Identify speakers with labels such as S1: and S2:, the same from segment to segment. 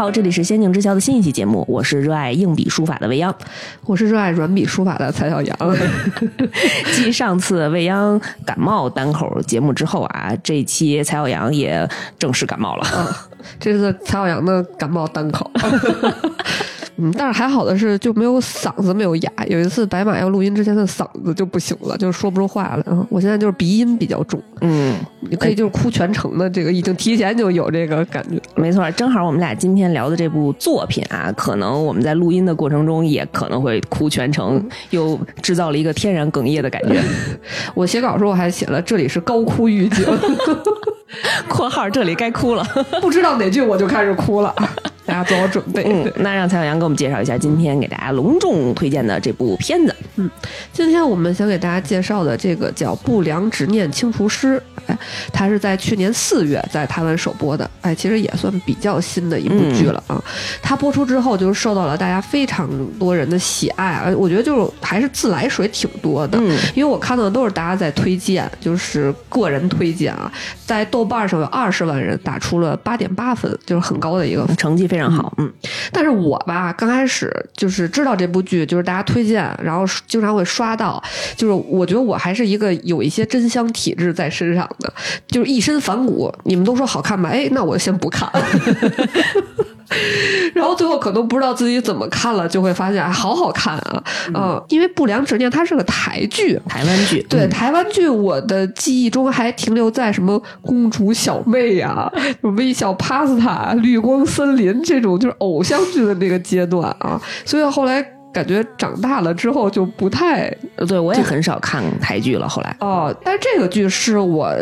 S1: 好，这里是仙境之桥的新一期节目，我是热爱硬笔书法的未央，
S2: 我是热爱软笔书法的蔡小阳。
S1: 继上次未央感冒单口节目之后啊，这一期蔡小阳也正式感冒了。
S2: 这是蔡小阳的感冒单口。嗯，但是还好的是就没有嗓子没有哑。有一次白马要录音之前的嗓子就不行了，就说不出话来。嗯，我现在就是鼻音比较重。
S1: 嗯，
S2: 你可以就是哭全程的，这个已经提前就有这个感觉。
S1: 没错，正好我们俩今天聊的这部作品啊，可能我们在录音的过程中也可能会哭全程，又制造了一个天然哽咽的感觉。
S2: 我写稿时候还写了这里是高哭预警，
S1: 括号这里该哭了，
S2: 不知道哪句我就开始哭了。大家做好准备。
S1: 嗯，那让蔡小阳给我们介绍一下今天给大家隆重推荐的这部片子。
S2: 嗯，今天我们想给大家介绍的这个叫《不良执念清除师》，哎，它是在去年四月在台湾首播的，哎，其实也算比较新的一部剧了啊。它播出之后就受到了大家非常多人的喜爱，啊，我觉得就是还是自来水挺多的，嗯因为我看到的都是大家在推荐，就是个人推荐啊，在豆瓣上有二十万人打出了八点八分，就是很高的一个
S1: 成绩，非常好。
S2: 嗯，但是我吧，刚开始就是知道这部剧，就是大家推荐，然后经常会刷到，就是我觉得我还是一个有一些真香体质在身上的，就是一身反骨。你们都说好看吧？哎，那我先不看。然后最后可能不知道自己怎么看了，就会发现好好看啊！嗯，因为《不良执念》它是个台剧，
S1: 台湾剧。
S2: 对，台湾剧我的记忆中还停留在什么公主小妹呀、微笑 Pasta、绿光森林这种就是偶像剧的那个阶段啊。所以后来感觉长大了之后就不太……
S1: 对我也很少看台剧了。后来
S2: 哦，但是这个剧是我。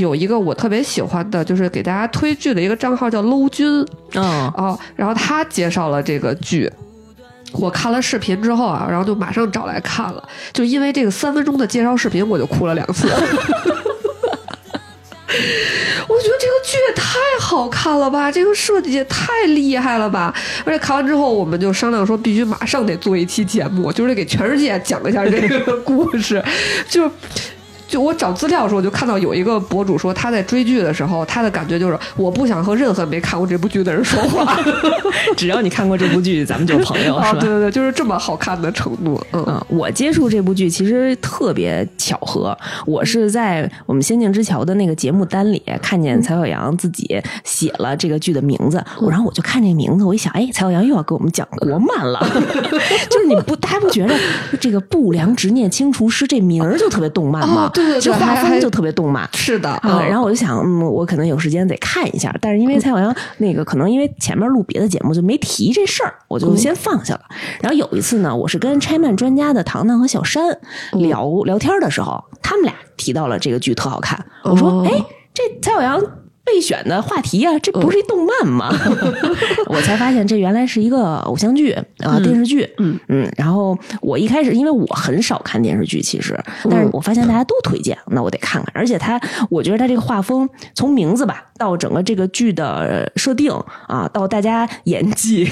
S2: 有一个我特别喜欢的，就是给大家推剧的一个账号叫搂君，
S1: 嗯
S2: 哦，然后他介绍了这个剧，我看了视频之后啊，然后就马上找来看了，就因为这个三分钟的介绍视频，我就哭了两次。我觉得这个剧也太好看了吧，这个设计也太厉害了吧！而且看完之后，我们就商量说，必须马上得做一期节目，就是给全世界讲一下这个故事，就。就我找资料的时候，我就看到有一个博主说他在追剧的时候，他的感觉就是我不想和任何没看过这部剧的人说话，
S1: 只要你看过这部剧，咱们就是朋友，是吧？
S2: 对对对，就是这么好看的程度。
S1: 嗯，我接触这部剧其实特别巧合，我是在我们《仙境之桥》的那个节目单里看见蔡小阳自己写了这个剧的名字，然后我就看这名字，我一想，哎，蔡小阳又要给我们讲国漫了，就是你不，大家不觉得这个不良执念清除师这名儿就特别动漫吗？
S2: 这
S1: 画风就特别动漫，
S2: 是的。
S1: 然后我就想，嗯，我可能有时间得看一下。但是因为蔡小阳那个，可能因为前面录别的节目就没提这事儿，我就先放下了。然后有一次呢，我是跟拆漫专家的糖糖和小山聊聊天的时候，他们俩提到了这个剧特好看。我说，哎，这蔡小阳。备选的话题啊，这不是一动漫吗？我才发现这原来是一个偶像剧啊，电视剧。嗯嗯。然后我一开始因为我很少看电视剧，其实，但是我发现大家都推荐，那我得看看。而且他，我觉得他这个画风，从名字吧，到整个这个剧的设定啊，到大家演技，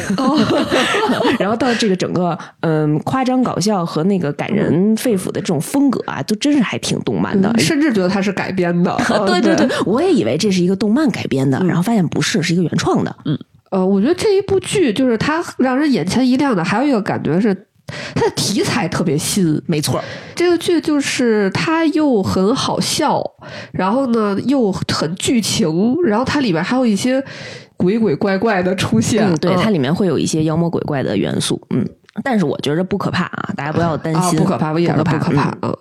S1: 然后到这个整个嗯夸张搞笑和那个感人肺腑的这种风格啊，都真是还挺动漫的，
S2: 甚至觉得它是改编的。
S1: 对对对，我也以为这是一个动。动漫改编的，然后发现不是，是一个原创的。
S2: 嗯，呃，我觉得这一部剧就是它让人眼前一亮的，还有一个感觉是它的题材特别新。
S1: 没错，
S2: 这个剧就是它又很好笑，然后呢又很剧情，然后它里边还有一些鬼鬼怪怪的出现。
S1: 嗯对，它里面会有一些妖魔鬼怪的元素。嗯。但是我觉得不可怕啊，大家不要担心，
S2: 不可怕，
S1: 不
S2: 可
S1: 怕，
S2: 不可怕。
S1: 嗯，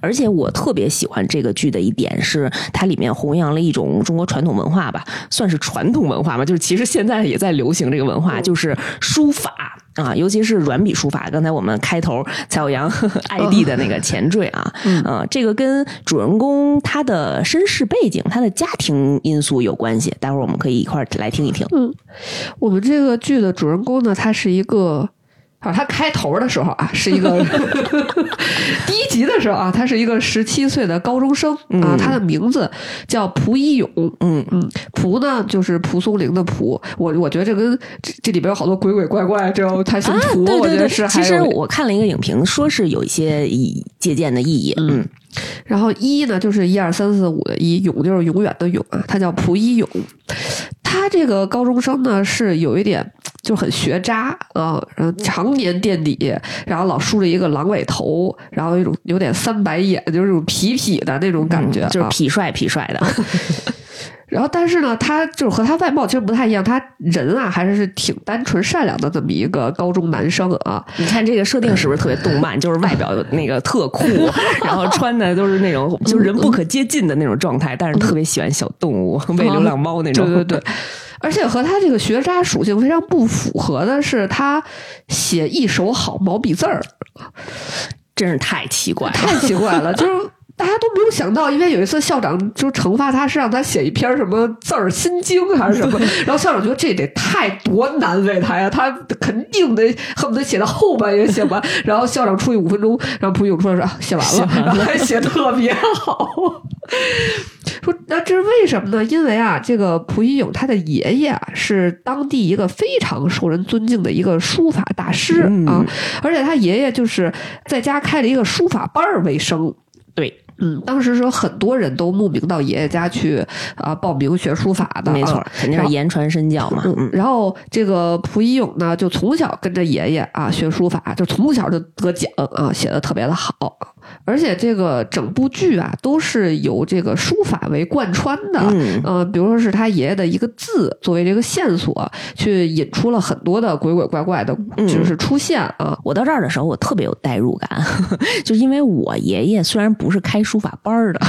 S1: 而且我特别喜欢这个剧的一点是，它里面弘扬了一种中国传统文化吧，算是传统文化吧，就是其实现在也在流行这个文化，就是书法啊，尤其是软笔书法。刚才我们开头蔡小阳 ID 的那个前缀啊，嗯，这个跟主人公他的身世背景、他的家庭因素有关系。待会儿我们可以一块儿来听一听。
S2: 嗯，我们这个剧的主人公呢，他是一个。啊，他开头的时候啊，是一个第一集的时候啊，他是一个十七岁的高中生啊，他的名字叫蒲一勇，嗯嗯，蒲呢就是蒲松龄的蒲，我我觉得这跟这这里边有好多鬼鬼怪怪，这他姓蒲，我觉得是。
S1: 其实我看了一个影评，说是有一些意借鉴的意义，嗯。
S2: 然后一呢就是一二三四五的一，勇就是永远的勇啊，他叫蒲一勇。他这个高中生呢是有一点 就很学渣啊，然后常年垫底，然后老梳着一个狼尾头，然后一种有点三白眼，就是那种痞痞的那种感觉，
S1: 嗯就是
S2: 啊。
S1: 痞帅痞帅的，
S2: 然后，但是呢，他就是和他外貌其实不太一样，他人啊还是挺单纯善良的这么一个高中男生啊。
S1: 你看这个设定是不是特别动漫？就是外表那个特酷，然后穿的都是那种就是人不可接近的那种状态，但是特别喜欢小动物，喂流浪猫那种。
S2: 对对对，而且和他这个学渣属性非常不符合的是，他写一手好毛笔字儿，
S1: 真是太奇怪。
S2: 太奇怪了，就是。大家都没有想到，因为有一次校长就惩罚他，是让他写一篇什么字儿心经还是什么，然后校长觉得这得太多难为他呀，他肯定得恨不得写到后半夜写完，然后校长出去五分钟，然后蒲勇出来说啊写完了，然后还写特别好。说那这是为什么呢？因为啊，这个蒲一勇他的爷爷啊是当地一个非常受人尊敬的一个书法大师啊，而且他爷爷就是在家开了一个书法班儿为生。
S1: 对，
S2: 嗯，当时说很多人都慕名到爷爷家去啊报名学书法的，
S1: 没错
S2: 啊，
S1: 肯定是言传身教嘛。嗯，
S2: 然后这个蒲一勇呢，就从小跟着爷爷啊学书法，就从小就得奖啊，写的特别的好。而且这个整部剧啊，都是由这个书法为贯穿的。
S1: 嗯
S2: 呃，比如说是他爷爷的一个字作为这个线索，去引出了很多的鬼鬼怪怪的，
S1: 嗯
S2: 就是出现啊。
S1: 我到这儿的时候，我特别有代入感，就因为我爷爷虽然不是开书法班的，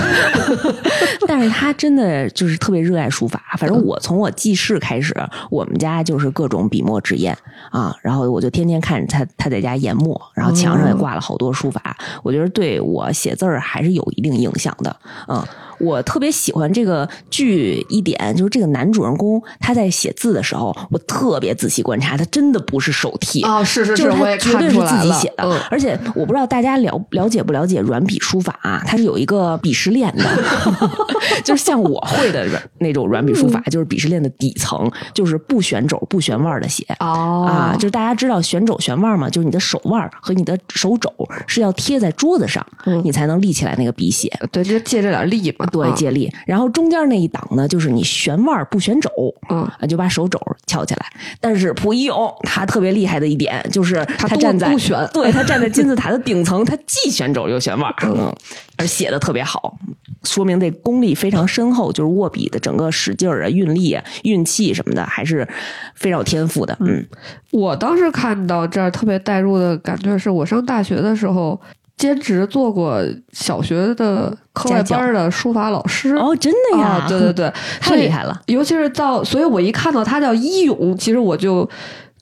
S1: 但是他真的就是特别热爱书法。反正我从我记事开始，我们家就是各种笔墨纸砚啊，然后我就天天看着他他在家研墨，然后墙上也挂了好多书法，我觉得对对我写字儿还是有一定影响的，嗯。我特别喜欢这个剧一点，就是这个男主人公他在写字的时候，我特别仔细观察，他真的不是手替
S2: 啊是是
S1: 就是是
S2: 我也
S1: 他绝对是
S2: 看出来了
S1: 自己写的。
S2: 嗯
S1: 而且我不知道大家了了解不了解软笔书法啊，它是有一个鄙视链的，就是像我会的软那种软笔书
S2: 嗯
S1: 法，就是鄙视链的底层，就是不旋肘不旋腕的写。
S2: 哦
S1: 啊，就是大家知道旋肘旋腕嘛，就是你的手腕和你的手肘是要贴在桌子上，
S2: 嗯
S1: 你才能立起来那个笔写。
S2: 对，就借这点力嘛。
S1: 对，
S2: 啊
S1: 借力。然后中间那一档呢，就是你旋腕不旋肘，
S2: 嗯
S1: 啊，就把手肘翘起来。但是溥仪勇他特别厉害的一点就是
S2: 他
S1: 站在
S2: 不旋
S1: 对他站在金字塔的顶层，他既旋肘又旋腕，嗯，而写的特别好，说明这功力非常深厚，就是握笔的整个使劲儿啊、运力啊、运气什么的，还是非常有天赋的。嗯，
S2: 我当时看到这儿特别带入的感觉是，我上大学的时候兼职做过小学的课外班的书法老师。
S1: 哦，真的呀，
S2: 啊，对对对，
S1: 太厉害了。
S2: 尤其是到，所以我一看到他叫一勇，其实我就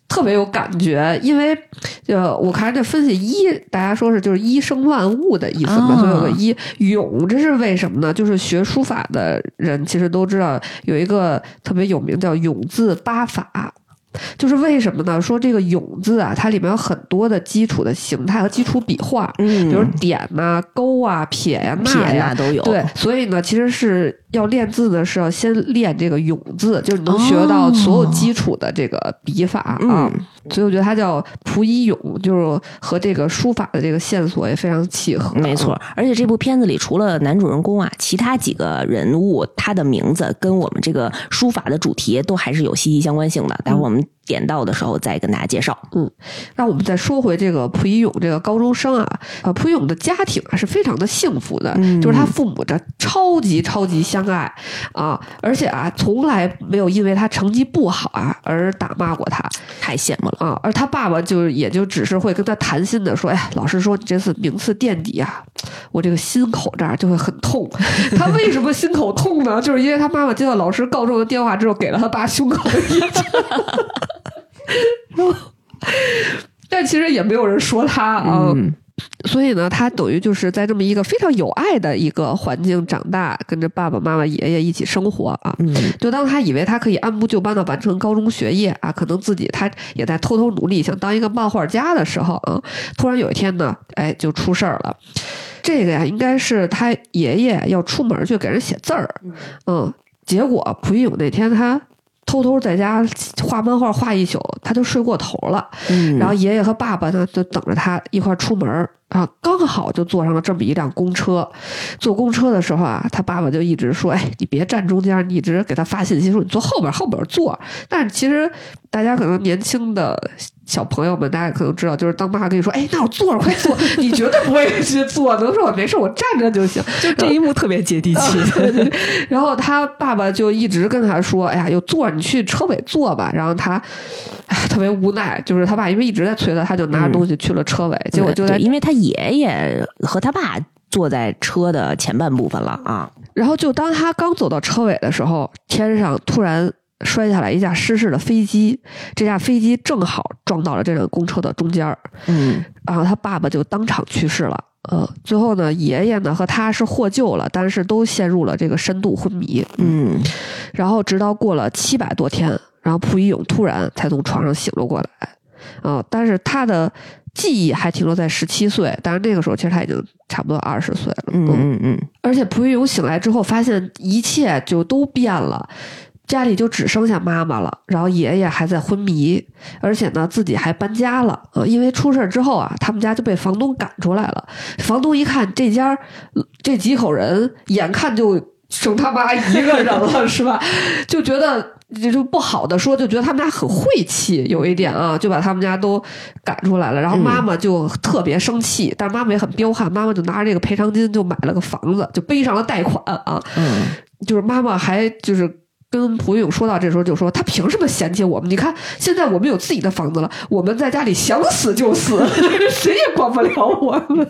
S2: 特别有感觉，因为呃，我看这分析一，大家说是就是一生万物的意思嘛，
S1: 啊
S2: 所以有个一勇，这是为什么呢？就是学书法的人其实都知道有一个特别有名叫永字八法。就是为什么呢？说这个“永”字啊，它里面有很多的基础的形态和基础笔画，
S1: 嗯
S2: 比如点呐、勾啊、撇呀、捺
S1: 撇
S2: 呀
S1: 呀都有
S2: 对，所以呢，其实是要练字呢，是要先练这个“永”字，就是你能学到
S1: 哦
S2: 所有基础的这个笔法啊。
S1: 嗯
S2: 所以我觉得他叫蒲一勇，就是和这个书法的这个线索也非常契合。
S1: 没错，而且这部片子里除了男主人公啊，其他几个人物他的名字跟我们这个书法的主题都还是有息息相关性的。待会儿我们点到的时候再跟大家介绍。
S2: 嗯，那我们再说回这个蒲一勇这个高中生啊，呃，蒲一勇的家庭啊是非常的幸福的，
S1: 嗯
S2: 就是他父母这超级超级相爱啊，而且啊从来没有因为他成绩不好啊而打骂过他
S1: 太羡慕了，
S2: 啊，而他爸爸就也就只是会跟他谈心的说，哎呀，老师说你这次名次垫底啊，我这个心口这儿就会很痛。他为什么心口痛呢？就是因为他妈妈接到老师告状的电话之后，给了他爸胸口一击。然 后但其实也没有人说他啊。
S1: 嗯
S2: 所以呢，他等于就是在这么一个非常有爱的一个环境长大，跟着爸爸妈妈、爷爷一起生活啊。
S1: 嗯
S2: 就当他以为他可以按部就班的完成高中学业啊，可能自己他也在偷偷努力，想当一个漫画家的时候啊，突然有一天呢，哎，就出事儿了。这个呀，应该是他爷爷要出门去给人写字儿，嗯，结果蒲一勇那天他偷偷在家画漫画画一宿，他就睡过头了。
S1: 嗯，
S2: 然后爷爷和爸爸呢，就等着他一块儿出门儿啊，刚好就坐上了这么一辆公车。坐公车的时候啊，他爸爸就一直说：“哎，你别站中间，你一直给他发信息说你坐后边，后边坐。”但是其实大家可能年轻的小朋友们，大家可能知道，就是当妈跟你说：“哎，那我坐着，快坐！”你绝对不会去坐，能说我没事，我站着就行。
S1: 就这一幕特别接地气。
S2: 然后他爸爸就一直跟他说：“哎呀，有座，你去车尾坐吧。”然后他特别无奈，就是他爸因为一直在催他，他就拿着东西去了车尾，结果就在
S1: 因为他爷爷和他爸坐在车的前半部分了啊。
S2: 然后就当他刚走到车尾的时候，天上突然摔下来一架失事的飞机，这架飞机正好撞到了这辆公车的中间
S1: 嗯，
S2: 然后他爸爸就当场去世了。呃，最后呢，爷爷呢和他是获救了，但是都陷入了这个深度昏迷。
S1: 嗯，
S2: 然后直到过了七百多天，然后蒲一勇突然才从床上醒了过来。啊，但是他的记忆还停留在十七岁，但是那个时候其实他已经差不多二十岁了。
S1: 嗯嗯嗯，
S2: 而且蒲玉勇醒来之后，发现一切就都变了，家里就只剩下妈妈了，然后爷爷还在昏迷，而且呢自己还搬家了。呃，因为出事之后啊，他们家就被房东赶出来了。房东一看这家这几口人，眼看就剩他妈一个人了，是吧？就觉得。就不好的说，就觉得他们家很晦气，有一点啊，就把他们家都赶出来了。然后妈妈就特别生气，但是妈妈也很彪悍，妈妈就拿着这个赔偿金就买了个房子，就背上了贷款啊。
S1: 嗯，
S2: 就是妈妈还就是跟蒲勇说到这时候就说，他凭什么嫌弃我们？你看现在我们有自己的房子了，我们在家里想死就死，谁也管不了我们。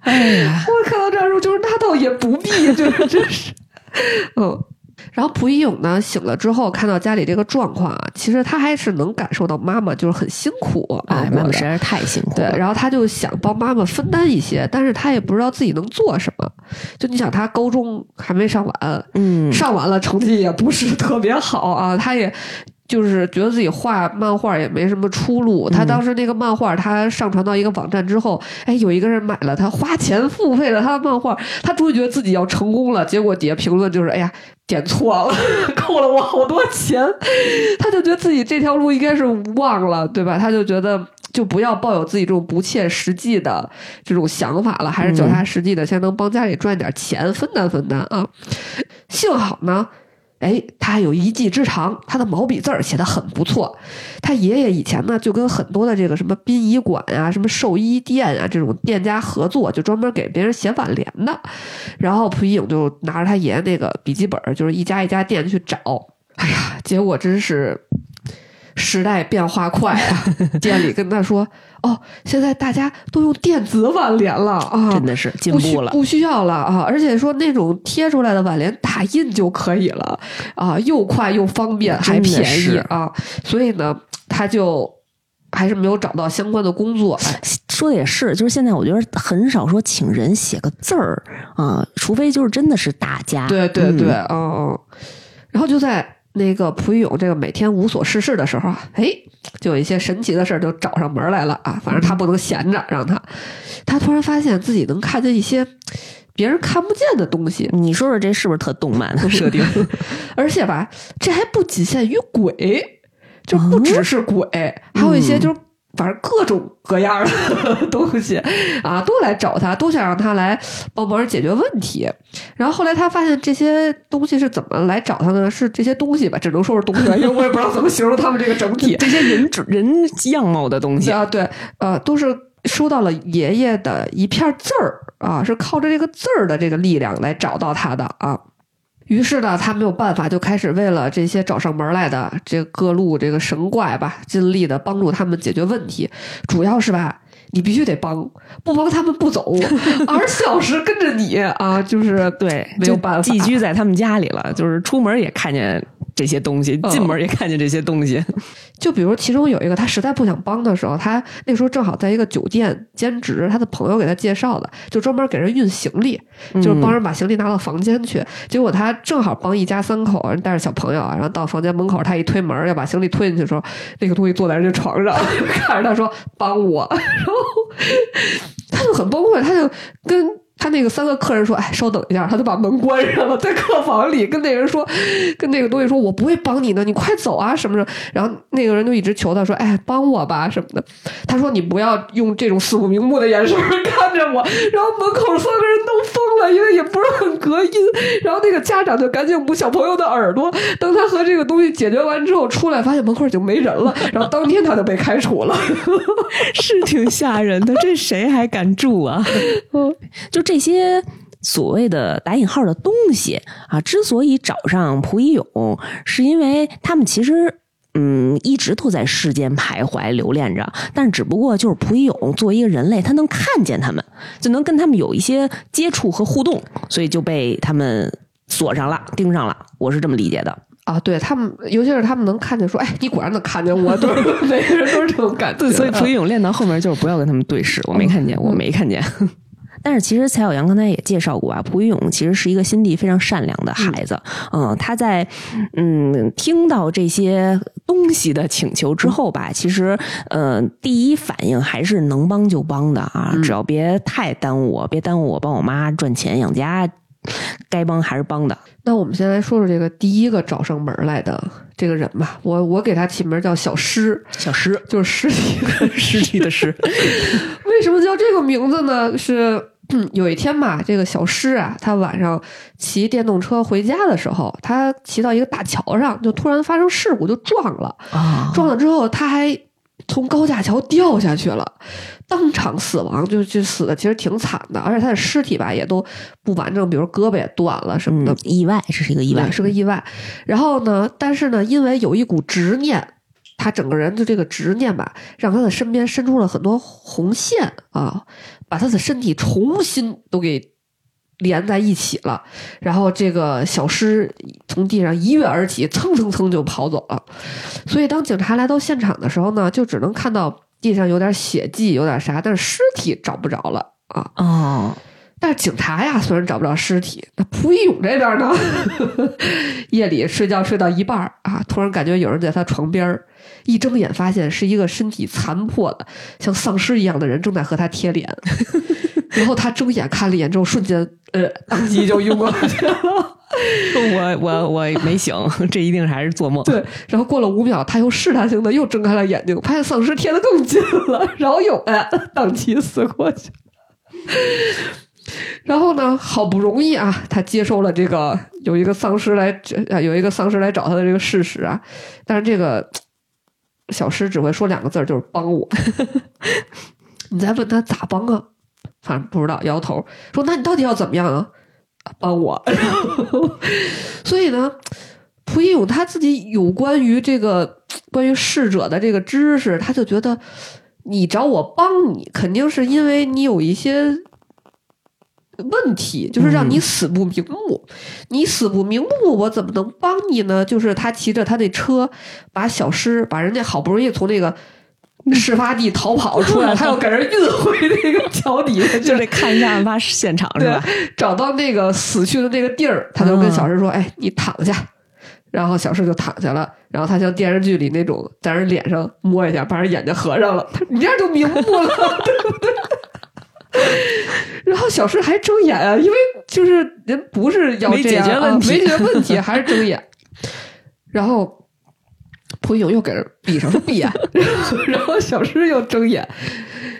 S1: 哎呀，
S2: 我看到这时候就是那倒也不必，就是真是，嗯。然后蒲一勇呢醒了之后，看到家里这个状况啊，其实他还是能感受到妈妈就是很辛苦
S1: 哎，妈妈实在是太辛苦。
S2: 对，然后他就想帮妈妈分担一些，但是他也不知道自己能做什么。就你想，他高中还没上完，
S1: 嗯，
S2: 上完了成绩也不是特别好啊，他也。就是觉得自己画漫画也没什么出路。他当时那个漫画，他上传到一个网站之后，哎，有一个人买了，他花钱付费了他的漫画，他终于觉得自己要成功了。结果底下评论就是：“哎呀，点错了，扣了我好多钱。”他就觉得自己这条路应该是忘了，对吧？他就觉得就不要抱有自己这种不切实际的这种想法了，还是脚踏实地的，先能帮家里赚点钱，分担分担啊。幸好呢。哎，他还有一技之长，他的毛笔字儿写的很不错。他爷爷以前呢，就跟很多的这个什么殡仪馆啊、什么寿衣店啊这种店家合作，就专门给别人写挽联的。然后蒲一影就拿着他爷爷那个笔记本，就是一家一家店去找。哎呀，结果真是。时代变化快啊！店里跟他说：“哦，现在大家都用电子挽联了啊，
S1: 真的是进步了，
S2: 不需要了啊！而且说那种贴出来的挽联打印就可以了啊，又快又方便，还便宜啊！所以呢，他就还是没有找到相关的工作。
S1: 说的也是，就是现在我觉得很少说请人写个字儿啊，除非就是真的是大家。
S2: 对对对，嗯嗯，然后就在。那个蒲一勇这个每天无所事事的时候啊，哎，就有一些神奇的事儿就找上门来了啊。反正他不能闲着，让他，他突然发现自己能看见一些别人看不见的东西。
S1: 你说说这是不是特动漫的 设定？
S2: 而且吧，这还不仅限于鬼，就不只是鬼，还有一些就是。反正各种各样的 东西啊，都来找他，都想让他来帮忙解决问题。然后后来他发现这些东西是怎么来找他呢？是这些东西吧，只能说是东西，因为我也不知道怎么形容他们这个整体。
S1: 这些人人样貌的东西
S2: 啊，对，呃，都是收到了爷爷的一片字儿啊，是靠着这个字儿的这个力量来找到他的啊。于是呢，他没有办法，就开始为了这些找上门来的这各路这个神怪吧，尽力的帮助他们解决问题。主要是吧，你必须得帮，不帮他们不走，二十四小时跟着你啊，就是
S1: 对，
S2: 没有办法，
S1: 寄居在他们家里了，就是出门也看见。这些东西进门也看见这些东西，
S2: 就比如其中有一个他实在不想帮的时候，他那时候正好在一个酒店兼职，他的朋友给他介绍的，就专门给人运行李，就是帮人把行李拿到房间去。结果他正好帮一家三口人带着小朋友啊，然后到房间门口，他一推门要把行李推进去的时候，那个东西坐在人家床上，看着他说帮我，然后他就很崩溃，他就跟。他那个三个客人说：“哎，稍等一下。”他就把门关上了，在客房里跟那人说：“ 跟那个东西说，我不会帮你的，你快走啊什么的。”然后那个人就一直求他说：“哎，帮我吧什么的。”他说：“你不要用这种死不瞑目的眼神看着我。”然后门口三个人都疯了，因为也不是很隔音。然后那个家长就赶紧捂小朋友的耳朵。等他和这个东西解决完之后出来，发现门口已经没人了。然后当天他就被开除了，
S1: 是挺吓人的。这谁还敢住啊？就。这些所谓的打引号的东西啊，之所以找上蒲一勇，是因为他们其实嗯一直都在世间徘徊留恋着，但只不过就是蒲一勇作为一个人类，他能看见他们，就能跟他们有一些接触和互动，所以就被他们锁上了，盯上了。我是这么理解的
S2: 啊。对他们，尤其是他们能看见，说哎，你果然能看见我，对，每个人都是这种感觉。
S1: 所以蒲一勇练到后面就是不要跟他们对视，我没看见，我没看见。但是其实蔡小阳刚才也介绍过啊，蒲玉勇其实是一个心地非常善良的孩子。嗯，他在嗯听到这些东西的请求之后吧，其实呃第一反应还是能帮就帮的啊，只要别太耽误我，别耽误我帮我妈赚钱养家，该帮还是帮的。
S2: 那我们先来说说这个第一个找上门来的这个人吧，我我给他起名叫小尸，
S1: 小尸
S2: 就是尸体
S1: 尸体的尸。
S2: 为什么叫这个名字呢？是。有一天吧，这个小诗啊，他晚上骑电动车回家的时候，他骑到一个大桥上，就突然发生事故，就撞了。撞了之后，他还从高架桥掉下去了，当场死亡，就就死的其实挺惨的。而且他的尸体吧也都不完整，比如胳膊也断了什么的。
S1: 意外，这是一个意外，
S2: 是个意外。然后呢，但是呢，因为有一股执念，他整个人的这个执念吧，让他的身边伸出了很多红线啊。把他的身体重新都给连在一起了，然后这个小尸从地上一跃而起，蹭蹭蹭就跑走了。所以当警察来到现场的时候呢，就只能看到地上有点血迹，有点啥，但是尸体找不着了啊。
S1: 哦，
S2: 但是警察呀，虽然找不着尸体，那蒲一勇这边呢，夜里睡觉睡到一半啊，突然感觉有人在他床边儿。一睁眼，发现是一个身体残破的、像丧尸一样的人正在和他贴脸，然后他睁眼看了一眼之后，瞬间呃，当即就晕过去了。
S1: 我我我没醒，这一定还是做梦。
S2: 对，然后过了五秒，他又试探性的又睁开了眼睛，发现丧尸贴的更近了，然后又哎，当即死过去。然后呢，好不容易啊，他接受了这个有一个丧尸来有一个丧尸来找他的这个事实啊，但是这个。小诗只会说两个字儿，就是帮我。你再问他咋帮啊？反正不知道，摇头说：“那你到底要怎么样啊？帮我。”所以呢，蒲一勇他自己有关于这个关于逝者的这个知识，他就觉得你找我帮你，肯定是因为你有一些。问题就是让你死不瞑目，你死不瞑目，我怎么能帮你呢？就是他骑着他那车，把小诗把人家好不容易从那个事发地逃跑出来，他要给人运回那个桥底下，
S1: 就得看一下案发现场是吧？
S2: 找到那个死去的那个地儿，他就跟小石说：“哎，你躺下。”然后小石就躺下了，然后他像电视剧里那种在人脸上摸一下，把人眼睛合上了，你这样就瞑目了，对不对？然后小石还睁眼啊，因为就是人不是要
S1: 没解决问题，
S2: 没解决问题还是睁眼。然后蒲勇又给人闭上，说闭眼。然后小诗又睁眼，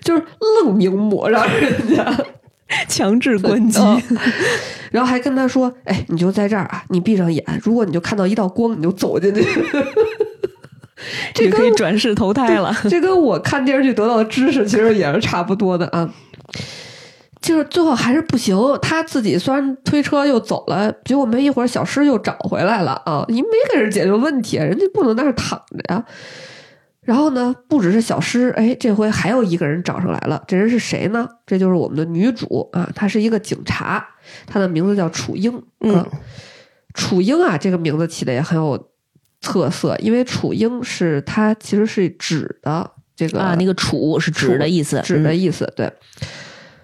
S2: 就是愣明目，让人家
S1: 强制关机。
S2: 然后还跟他说：“哎，你就在这儿啊，你闭上眼，如果你就看到一道光，你就走进去。”这
S1: 可以转世投胎了。
S2: 这跟我看电视剧得到的知识其实也是差不多的啊。就是最后还是不行，他自己虽然推车又走了，结果没一会儿小诗又找回来了啊！你没给人解决问题，人家不能在那躺着呀。然后呢，不只是小诗，哎，这回还有一个人找上来了。这人是谁呢？这就是我们的女主啊，她是一个警察，她的名字叫楚英。嗯，楚英啊，这个名字起的也很有特色，因为楚英是她其实是指的这个
S1: 啊，那个楚是指的意思，
S2: 指的意思，对。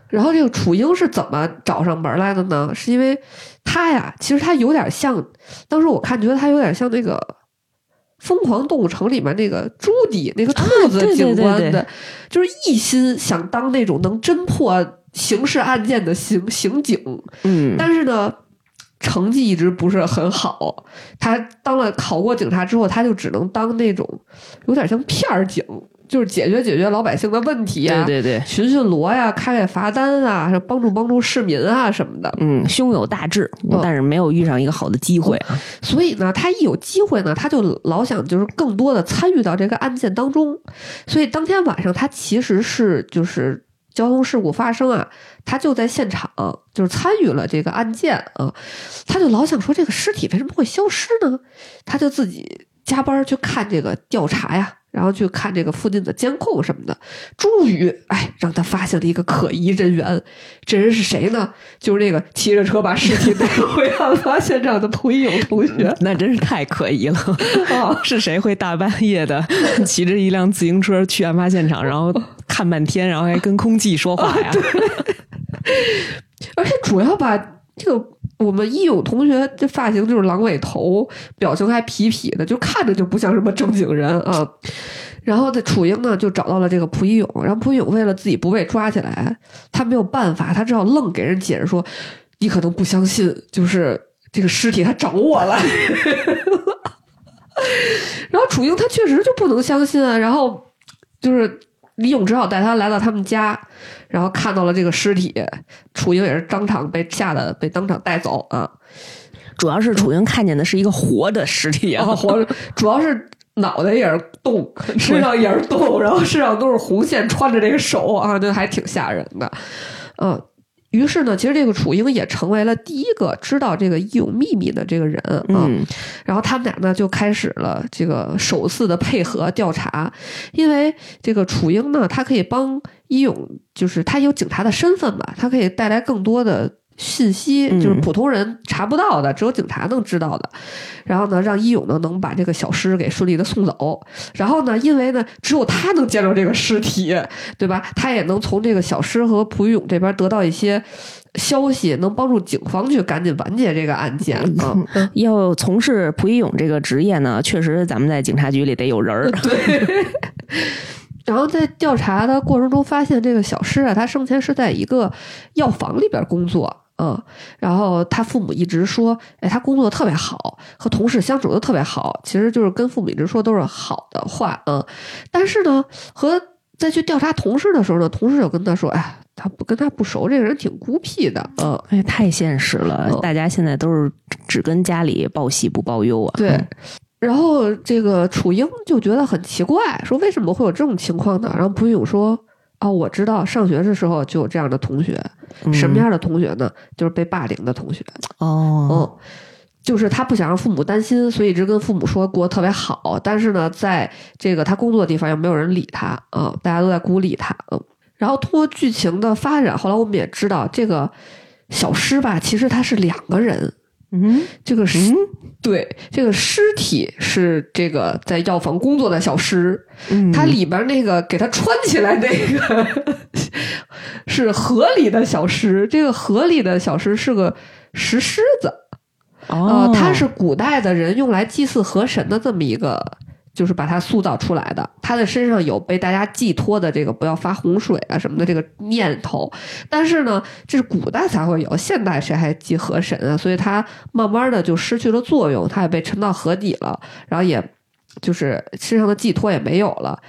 S2: 然后这个楚英是怎么找上门来的呢？是因为他呀，其实他有点像，当时我看觉得他有点像那个《疯狂动物城》里面那个朱迪那个兔子警官的，就是一心想当那种能侦破刑事案件的刑刑警，
S1: 嗯
S2: 但是呢，成绩一直不是很好。他当了考过警察之后，他就只能当那种有点像片儿警，就是解决解决老百姓的问题啊，
S1: 对对对，
S2: 巡巡逻呀，开开罚单啊，帮助帮助市民啊什么的。
S1: 嗯，胸有大志，
S2: 嗯
S1: 但是没有遇上一个好的机会啊。
S2: 所以呢，他一有机会呢，他就老想就是更多的参与到这个案件当中。所以当天晚上，他其实是就是交通事故发生啊，他就在现场，就是参与了这个案件啊。他就老想说，这个尸体为什么会消失呢？他就自己加班去看这个调查呀。然后去看这个附近的监控什么的，终于，哎，让他发现了一个可疑人员。这人是谁呢？就是那个骑着车把尸体带回案发现场的蒲一勇同学。
S1: 那真是太可疑了！
S2: 啊，
S1: 是谁会大半夜的骑着一辆自行车去案发现场，然后看半天，然后还跟空气说话呀？
S2: 而且主要吧，这个我们一勇同学这发型就是狼尾头，表情还痞痞的，就看着就不像什么正经人啊。然后这楚英呢就找到了这个蒲一勇，然后蒲一勇为了自己不被抓起来，他没有办法，他只好愣给人解释说：“你可能不相信，就是这个尸体他找我了。”然后楚英他确实就不能相信啊，然后就是李勇只好带他来到他们家，然后看到了这个尸体，楚英也是当场被吓得被当场带走啊。
S1: 主要是楚英看见的是一个活的尸体啊，
S2: 然后活着，主要是脑袋也是动，身上也是动，然后身上都是红线，穿着这个手啊，就还挺吓人的。嗯，于是呢，其实这个楚英也成为了第一个知道这个义勇秘密的这个人啊。
S1: 嗯
S2: 然后他们俩呢就开始了这个首次的配合调查，因为这个楚英呢，他可以帮义勇，就是他有警察的身份吧，他可以带来更多的。信息
S1: 嗯
S2: 就是普通人查不到的，只有警察能知道的。然后呢，让义勇呢能把这个小尸给顺利的送走。然后呢，因为呢只有他能见到这个尸体，对吧？他也能从这个小尸和蒲玉勇这边得到一些消息，能帮助警方去赶紧完结这个案件啊。
S1: 要从事蒲一勇这个职业呢，确实咱们在警察局里得有人儿。
S2: 然后在调查的过程中，发现这个小施啊，他生前是在一个药房里边工作，嗯，然后他父母一直说，哎，他工作特别好，和同事相处的特别好，其实就是跟父母一直说都是好的话，嗯，但是呢，和再去调查同事的时候呢，同事就跟他说，哎，他不跟他不熟，这个人挺孤僻的，嗯，
S1: 哎，太现实了！
S2: 嗯
S1: 大家现在都是只跟家里报喜不报忧啊。
S2: 对。然后这个楚英就觉得很奇怪，说为什么会有这种情况呢？然后蒲勇说：“哦，我知道，上学的时候就有这样的同学，
S1: 嗯
S2: 什么样的同学呢？就是被霸凌的同学。
S1: 哦，
S2: 嗯，就是他不想让父母担心，所以一直跟父母说过得特别好。但是呢，在这个他工作的地方又没有人理他啊、大家都在孤立他。嗯，然后通过剧情的发展，后来我们也知道，这个小诗吧，其实他是两个人。
S1: 嗯
S2: 这个尸、
S1: 嗯。
S2: 对这个尸体是这个在药房工作的小诗，
S1: 嗯，
S2: 它里边那个给它穿起来那个是河里的小石，这个河里的小石是个石狮子，
S1: 哦。
S2: 呃，，它是古代的人用来祭祀河神的这么一个，就是把他塑造出来的。他的身上有被大家寄托的这个不要发洪水啊什么的这个念头，但是呢，这是古代才会有，现代谁还祭河神啊？所以他慢慢的就失去了作用，他也被沉到河底了，然后也就是身上的寄托也没有了。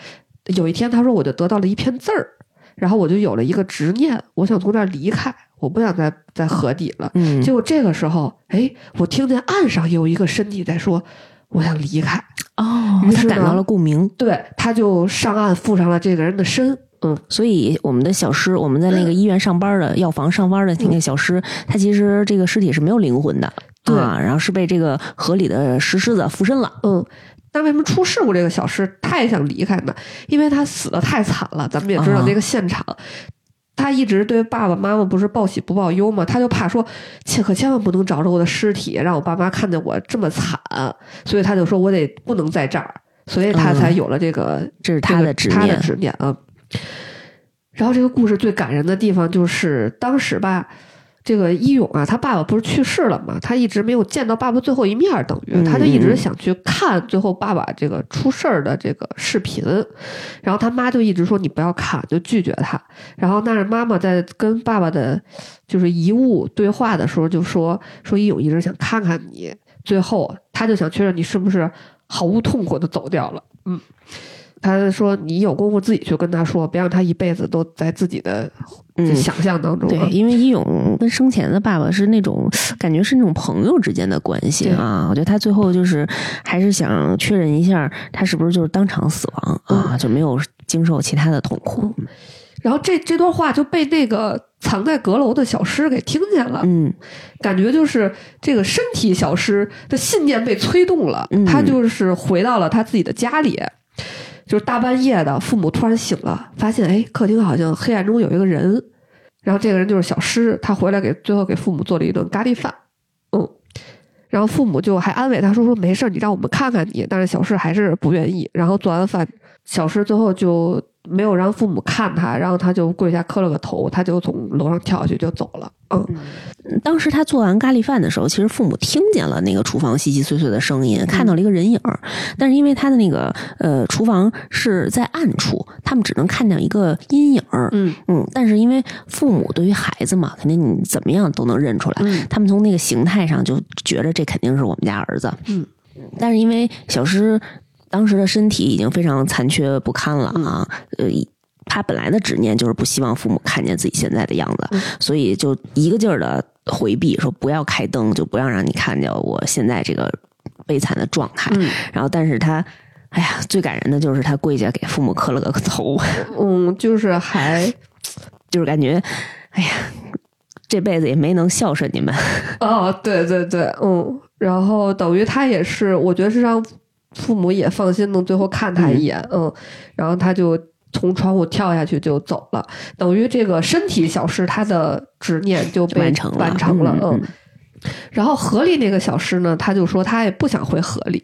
S2: 有一天，他说我就得到了一片字儿，然后我就有了一个执念，我想从这儿离开，我不想再在河底了。
S1: 嗯，
S2: 结果这个时候，哎，我听见岸上有一个身体在说：“我想离开。
S1: 哦，
S2: 于是
S1: 他感到了共鸣，”
S2: 对，他就上岸附上了这个人的身。嗯，
S1: 所以我们的小诗，我们在那个医院上班的药房上班的那个小诗，他其实这个尸体是没有灵魂的，
S2: 对
S1: 啊，然后是被这个河里的石狮子附身了。
S2: 嗯，但为什么出事故这个小诗他也想离开呢？因为他死的太惨了，咱们也知道
S1: 啊
S2: 那个现场。他一直对爸爸妈妈不是报喜不报忧嘛，他就怕说，切可千万不能找着我的尸体，让我爸妈看见我这么惨，所以他就说我得不能在这儿，所以他才有了这个、
S1: 这是他的执
S2: 他的
S1: 念，
S2: 执念啊。然后这个故事最感人的地方就是当时吧，这个一勇啊，他爸爸不是去世了嘛，他一直没有见到爸爸最后一面，等于他就一直想去看最后爸爸这个出事儿的这个视频，然后他妈就一直说你不要看，就拒绝他。然后但是妈妈在跟爸爸的，就是遗物对话的时候就说说一勇一直想看看你，最后他就想确认你是不是毫无痛苦的走掉了，嗯。他说：“你有功夫自己去跟他说，别让他一辈子都在自己的想象当中。”
S1: 对，因为一勇跟生前的爸爸是那种感觉是那种朋友之间的关系啊。我觉得他最后就是还是想确认一下，他是不是就是当场死亡啊，就没有经受其他的痛苦。
S2: 然后这这段话就被那个藏在阁楼的小诗给听见了，
S1: 嗯，
S2: 感觉就是这个身体小诗的信念被催动了，他就是回到了他自己的家里。就是大半夜的，父母突然醒了，发现哎，客厅好像黑暗中有一个人，然后这个人就是小诗，他回来给最后给父母做了一顿咖喱饭，嗯，然后父母就还安慰他说说没事儿，你让我们看看你，但是小诗还是不愿意，然后做完饭，小诗最后就。没有让父母看他，然后他就跪下磕了个头，他就从楼上跳下去就走了。嗯，
S1: 当时他做完咖喱饭的时候，其实父母听见了那个厨房稀稀碎碎的声音，看到了一个人影但是因为他的那个呃厨房是在暗处，他们只能看见一个阴影
S2: 嗯
S1: 嗯，但是因为父母对于孩子嘛，肯定你怎么样都能认出来。
S2: 嗯，
S1: 他们从那个形态上就觉着这肯定是我们家儿子。
S2: 嗯，
S1: 但是因为小诗。当时的身体已经非常残缺不堪了啊！呃，他本来的执念就是不希望父母看见自己现在的样子，所以就一个劲儿的回避，说不要开灯，就不要让你看见我现在这个悲惨的状态。然后，但是他，哎呀，最感人的就是他跪下给父母磕了个头，
S2: 嗯，就是还
S1: 就是感觉，哎呀，这辈子也没能孝顺你们。
S2: 哦，对对对，嗯，然后等于他也是，我觉得是让。父母也放心，能最后看他一眼，嗯，然后他就从窗户跳下去就走了，等于这个身体小事，他的执念就被完成了，嗯。然后河里那个小诗呢，他就说他也不想回河里，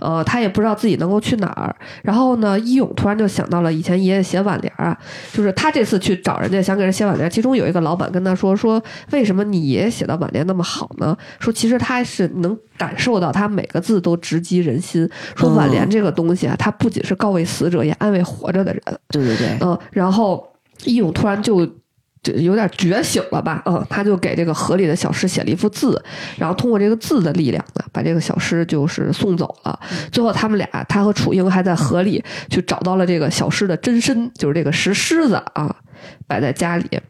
S2: 呃，他也不知道自己能够去哪儿。然后呢，一勇突然就想到了以前爷爷写挽联啊，就是他这次去找人家想给人写挽联，其中有一个老板跟他说说，为什么你爷爷写的挽联那么好呢？说其实他是能感受到他每个字都直击人心。说挽联这个东西啊，它不仅是告慰死者，也安慰活着的人。
S1: 对对对，
S2: 嗯，然后义勇突然就。就有点觉醒了吧，嗯，他就给这个河里的小诗写了一幅字，然后通过这个字的力量呢，把这个小诗就是送走了。最后他们俩，他和楚英还在河里去找到了这个小诗的真身，就是这个石狮子啊，摆在家里。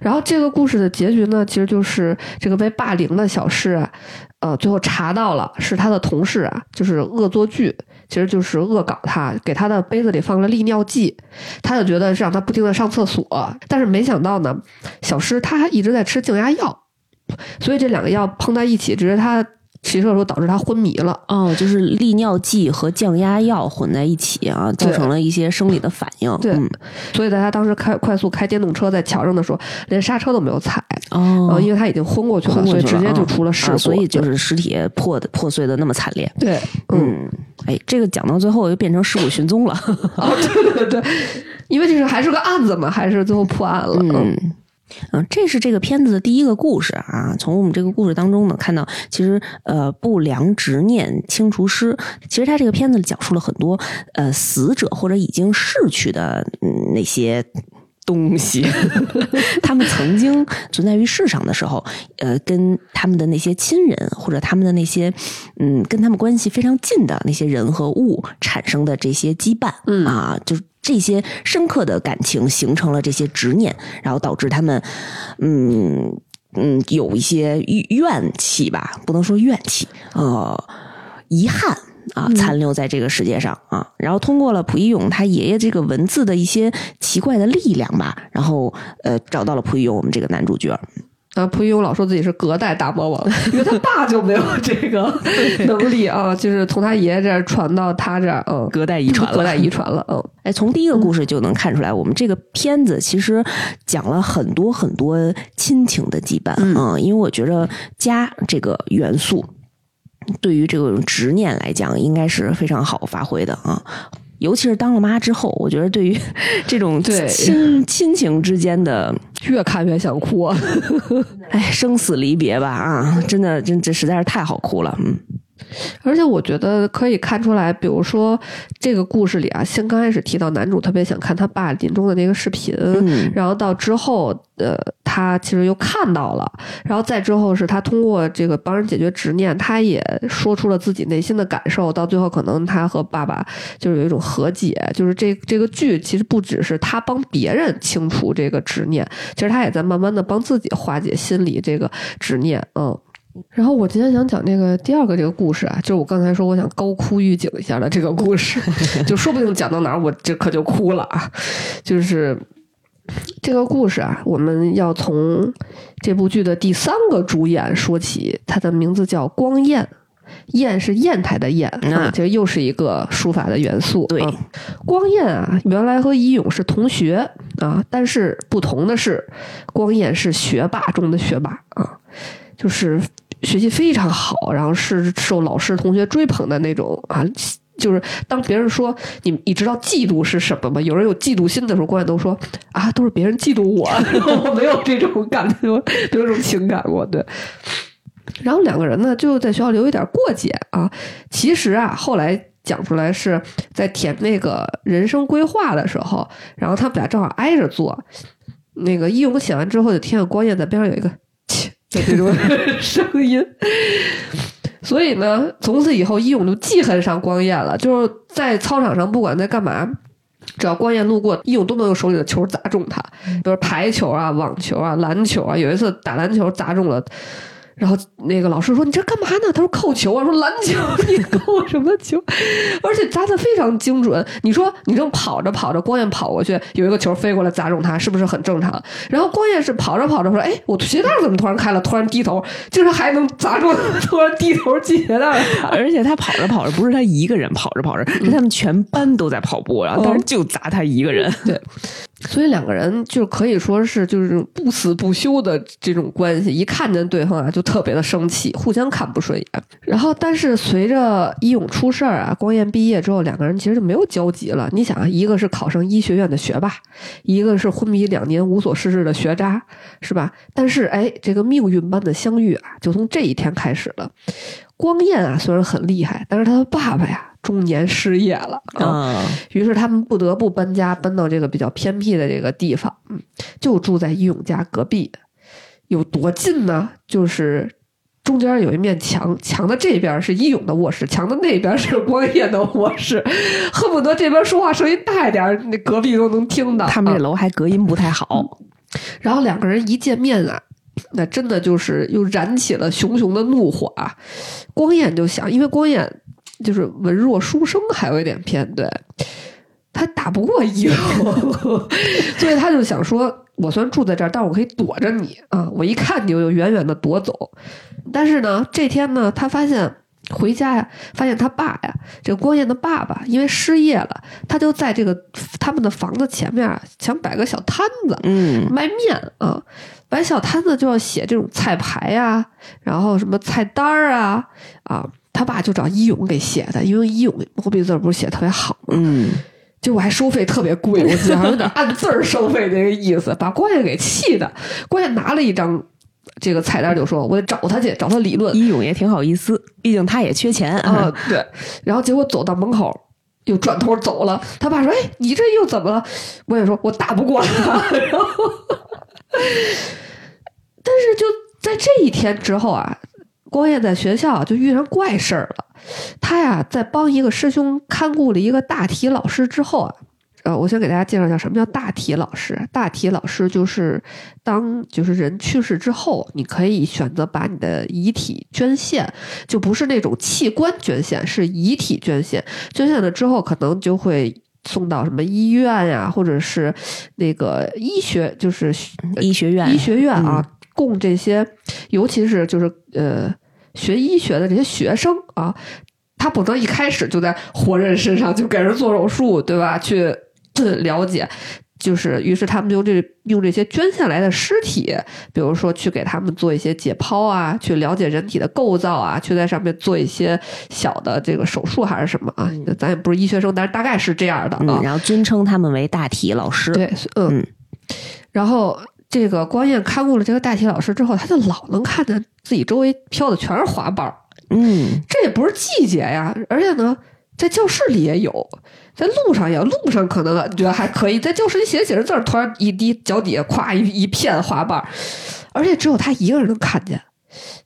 S2: 然后这个故事的结局呢，其实就是这个被霸凌的小诗啊，呃，最后查到了是他的同事啊，就是恶作剧。其实就是恶搞他，给他的杯子里放了利尿剂，他就觉得是让他不停的上厕所，但是没想到呢，小诗他还一直在吃降压药，所以这两个药碰在一起，只是他。骑车的时候导致他昏迷了
S1: 哦，就是利尿剂和降压药混在一起啊，造成了一些生理的反应。
S2: 对，所以在他当时开快速开电动车在桥上的时候，连刹车都没有踩
S1: 哦，
S2: 因为他已经昏过去了，所以直接就出了事故，
S1: 所以就是尸体破的破碎的那么惨烈。
S2: 对，
S1: 嗯，哎，这个讲到最后又变成尸骨寻踪了。
S2: 哦，对对对，因为这是还是个案子嘛，还是最后破案了。
S1: 嗯。嗯，这是这个片子的第一个故事啊。从我们这个故事当中呢，看到其实呃不良执念清除师，其实他这个片子讲述了很多呃死者或者已经逝去的那些东西，他们曾经存在于世上的时候，呃，跟他们的那些亲人或者他们的那些嗯跟他们关系非常近的那些人和物产生的这些羁绊，
S2: 嗯
S1: 啊，就。这些深刻的感情形成了这些执念，然后导致他们，嗯嗯，有一些怨气吧，不能说怨气，呃，遗憾啊，残留在这个世界上啊。然后通过了蒲一勇他爷爷这个文字的一些奇怪的力量吧，然后呃，找到了蒲一勇我们这个男主角。
S2: 啊，蒲一勇老说自己是隔代大魔王，因为他爸就没有这个能力啊，就是从他爷爷这儿传到他这儿，嗯，
S1: 隔代遗传，
S2: 隔代遗传了，嗯，
S1: 哎，从第一个故事就能看出来，我们这个片子其实讲了很多很多亲情的羁绊啊，因为我觉得家这个元素对于这种执念来讲，应该是非常好发挥的啊。尤其是当了妈之后，我觉得对于 这种亲亲情之间的
S2: 越看越想哭。
S1: 哎，生死离别吧啊，真的，真这实在是太好哭了，嗯。
S2: 而且我觉得可以看出来，比如说这个故事里啊，先刚开始提到男主特别想看他爸临终的那个视频，
S1: 嗯
S2: 然后到之后，呃，他其实又看到了，然后再之后是他通过这个帮人解决执念，他也说出了自己内心的感受，到最后可能他和爸爸就是有一种和解，就是这这个剧其实不只是他帮别人清除这个执念，其实他也在慢慢的帮自己化解心里这个执念，嗯。然后我今天想讲这个第二个这个故事啊，就是我刚才说我想高哭预警一下的这个故事，就说不定讲到哪儿我这可就哭了啊。就是这个故事啊，我们要从这部剧的第三个主演说起，他的名字叫光彦。砚是砚台的砚，
S1: 嗯
S2: 啊，这又是一个书法的元素。
S1: 对
S2: 啊光彦啊，原来和伊勇是同学啊，但是不同的是，光彦是学霸中的学霸啊，就是学习非常好，然后是受老师同学追捧的那种啊。就是当别人说你你知道嫉妒是什么吗？有人有嫉妒心的时候，光彦都说啊，都是别人嫉妒我，我没有这种感觉，没有这种情感过，对。然后两个人呢，就在学校留一点过节啊。其实啊，后来讲出来是在填那个人生规划的时候，然后他们俩正好挨着坐。那个一勇写完之后，就听见光彦在边上有一个的这种声音。所以呢，从此以后，义勇就记恨上光彦了。就是在操场上，不管在干嘛，只要光彦路过，义勇都能用手里的球砸中他，比如排球啊、网球啊、篮球啊。有一次打篮球砸中了。然后那个老师说：“你这干嘛呢？”他说：“扣球啊。”说：“篮球，你扣什么球？”而且砸的非常精准。你说你正跑着跑着，光彦跑过去，有一个球飞过来砸中他，是不是很正常？然后光彦是跑着跑着说：“哎，我鞋带怎么突然开了？突然低头，竟然还能砸中，突然低头系鞋带。”
S1: 而且他跑着跑着，不是他一个人跑着跑着，是他们全班都在跑步，然后当时就砸他一个人。
S2: 对，所以两个人就可以说是就是不死不休的这种关系，一看见对方啊就特别的生气，互相看不顺眼。然后，但是随着伊勇出事儿啊，光彦毕业之后，两个人其实就没有交集了。你想啊，一个是考上医学院的学霸，一个是昏迷两年无所事事的学渣，是吧？但是哎，这个命运般的相遇啊，就从这一天开始了。光彦啊，虽然很厉害，但是他的爸爸呀，中年失业了啊。
S1: 啊，
S2: 于是他们不得不搬家，搬到这个比较偏僻的这个地方，嗯，就住在伊勇家隔壁。有多近呢？就是中间有一面墙，墙的这边是伊勇的卧室，墙的那边是光彦的卧室，恨不得这边说话声音大一点，那隔壁都能听到。
S1: 他们这
S2: 啊
S1: 楼还隔音不太好。
S2: 然后两个人一见面啊，那真的就是又燃起了熊熊的怒火啊！光彦就想，因为光彦就是文弱书生，还有一点偏对，他打不过义勇，所以他就想说，我虽然住在这儿，但我可以躲着你啊！我一看你，我就远远的躲走。但是呢，这天呢，他发现。回家呀，发现他爸呀，这个光彦的爸爸因为失业了，他就在这个他们的房子前面啊，想摆个小摊子，
S1: 嗯，
S2: 卖面啊，摆小摊子就要写这种菜牌呀、然后什么菜单儿啊啊，他爸就找伊勇给写的，因为伊勇毛笔字儿不是写得特别好吗？
S1: 嗯，
S2: 结果还收费特别贵，我记得好像有点按字儿收费那个意思，把关键给气的。关键拿了一张这个菜单就说：“我得找他去，找他理论。”
S1: 伊勇也挺好意思，毕竟他也缺钱
S2: 啊、
S1: 啊。
S2: 对。然后结果走到门口，又转头走了。他爸说：“哎，你这又怎么了？”我也说：“我打不过他。”然后，但是就在这一天之后啊，光彦在学校就遇上怪事儿了。他呀，在帮一个师兄看顾了一个大体老师之后啊。呃，我先给大家介绍一下什么叫大体老师。大体老师就是当就是人去世之后，你可以选择把你的遗体捐献，就不是那种器官捐献，是遗体捐献。捐献了之后，可能就会送到什么医院呀，或者是那个医学，就是
S1: 医学院，
S2: 医学院啊，供这些，尤其是就是呃学医学的这些学生啊，他不能一开始就在活人身上就给人做手术，对吧？去呃了解。就是，于是他们就这用这些捐献来的尸体，比如说去给他们做一些解剖啊，去了解人体的构造啊，去在上面做一些小的这个手术还是什么啊？咱也不是医学生，但是大概是这样的啊。
S1: 嗯，然后尊称他们为大体老师。
S2: 对，嗯，
S1: 嗯
S2: 然后这个光彦看过了这个大体老师之后，他就老能看见自己周围飘的全是花瓣儿。
S1: 嗯，
S2: 这也不是季节呀，而且呢，在教室里也有，在路上也有，路上可能觉得还可以，在教室里写着写着字儿，突然一滴脚底下咵一一片花瓣儿，而且只有他一个人能看见。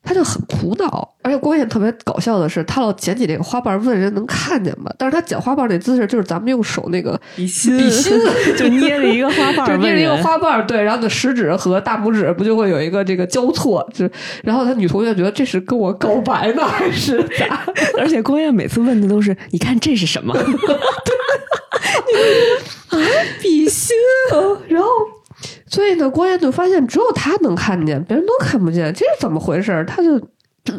S2: 他就很苦恼，而且关键特别搞笑的是，他老捡起这个花瓣问人能看见吗？但是他捡花瓣那姿势就是咱们用手那个
S1: 比心
S2: 比心，
S1: 就捏着 一个花瓣，
S2: 就捏着一个花瓣，对，然后的食指和大拇指不就会有一个这个交错？就然后他女同学觉得这是跟我告白呢还是咋？
S1: 而且关燕每次问的都是，你看这是什么？啊，比心，
S2: 然后。所以呢，关彦就发现只有他能看见，别人都看不见，这是怎么回事？他就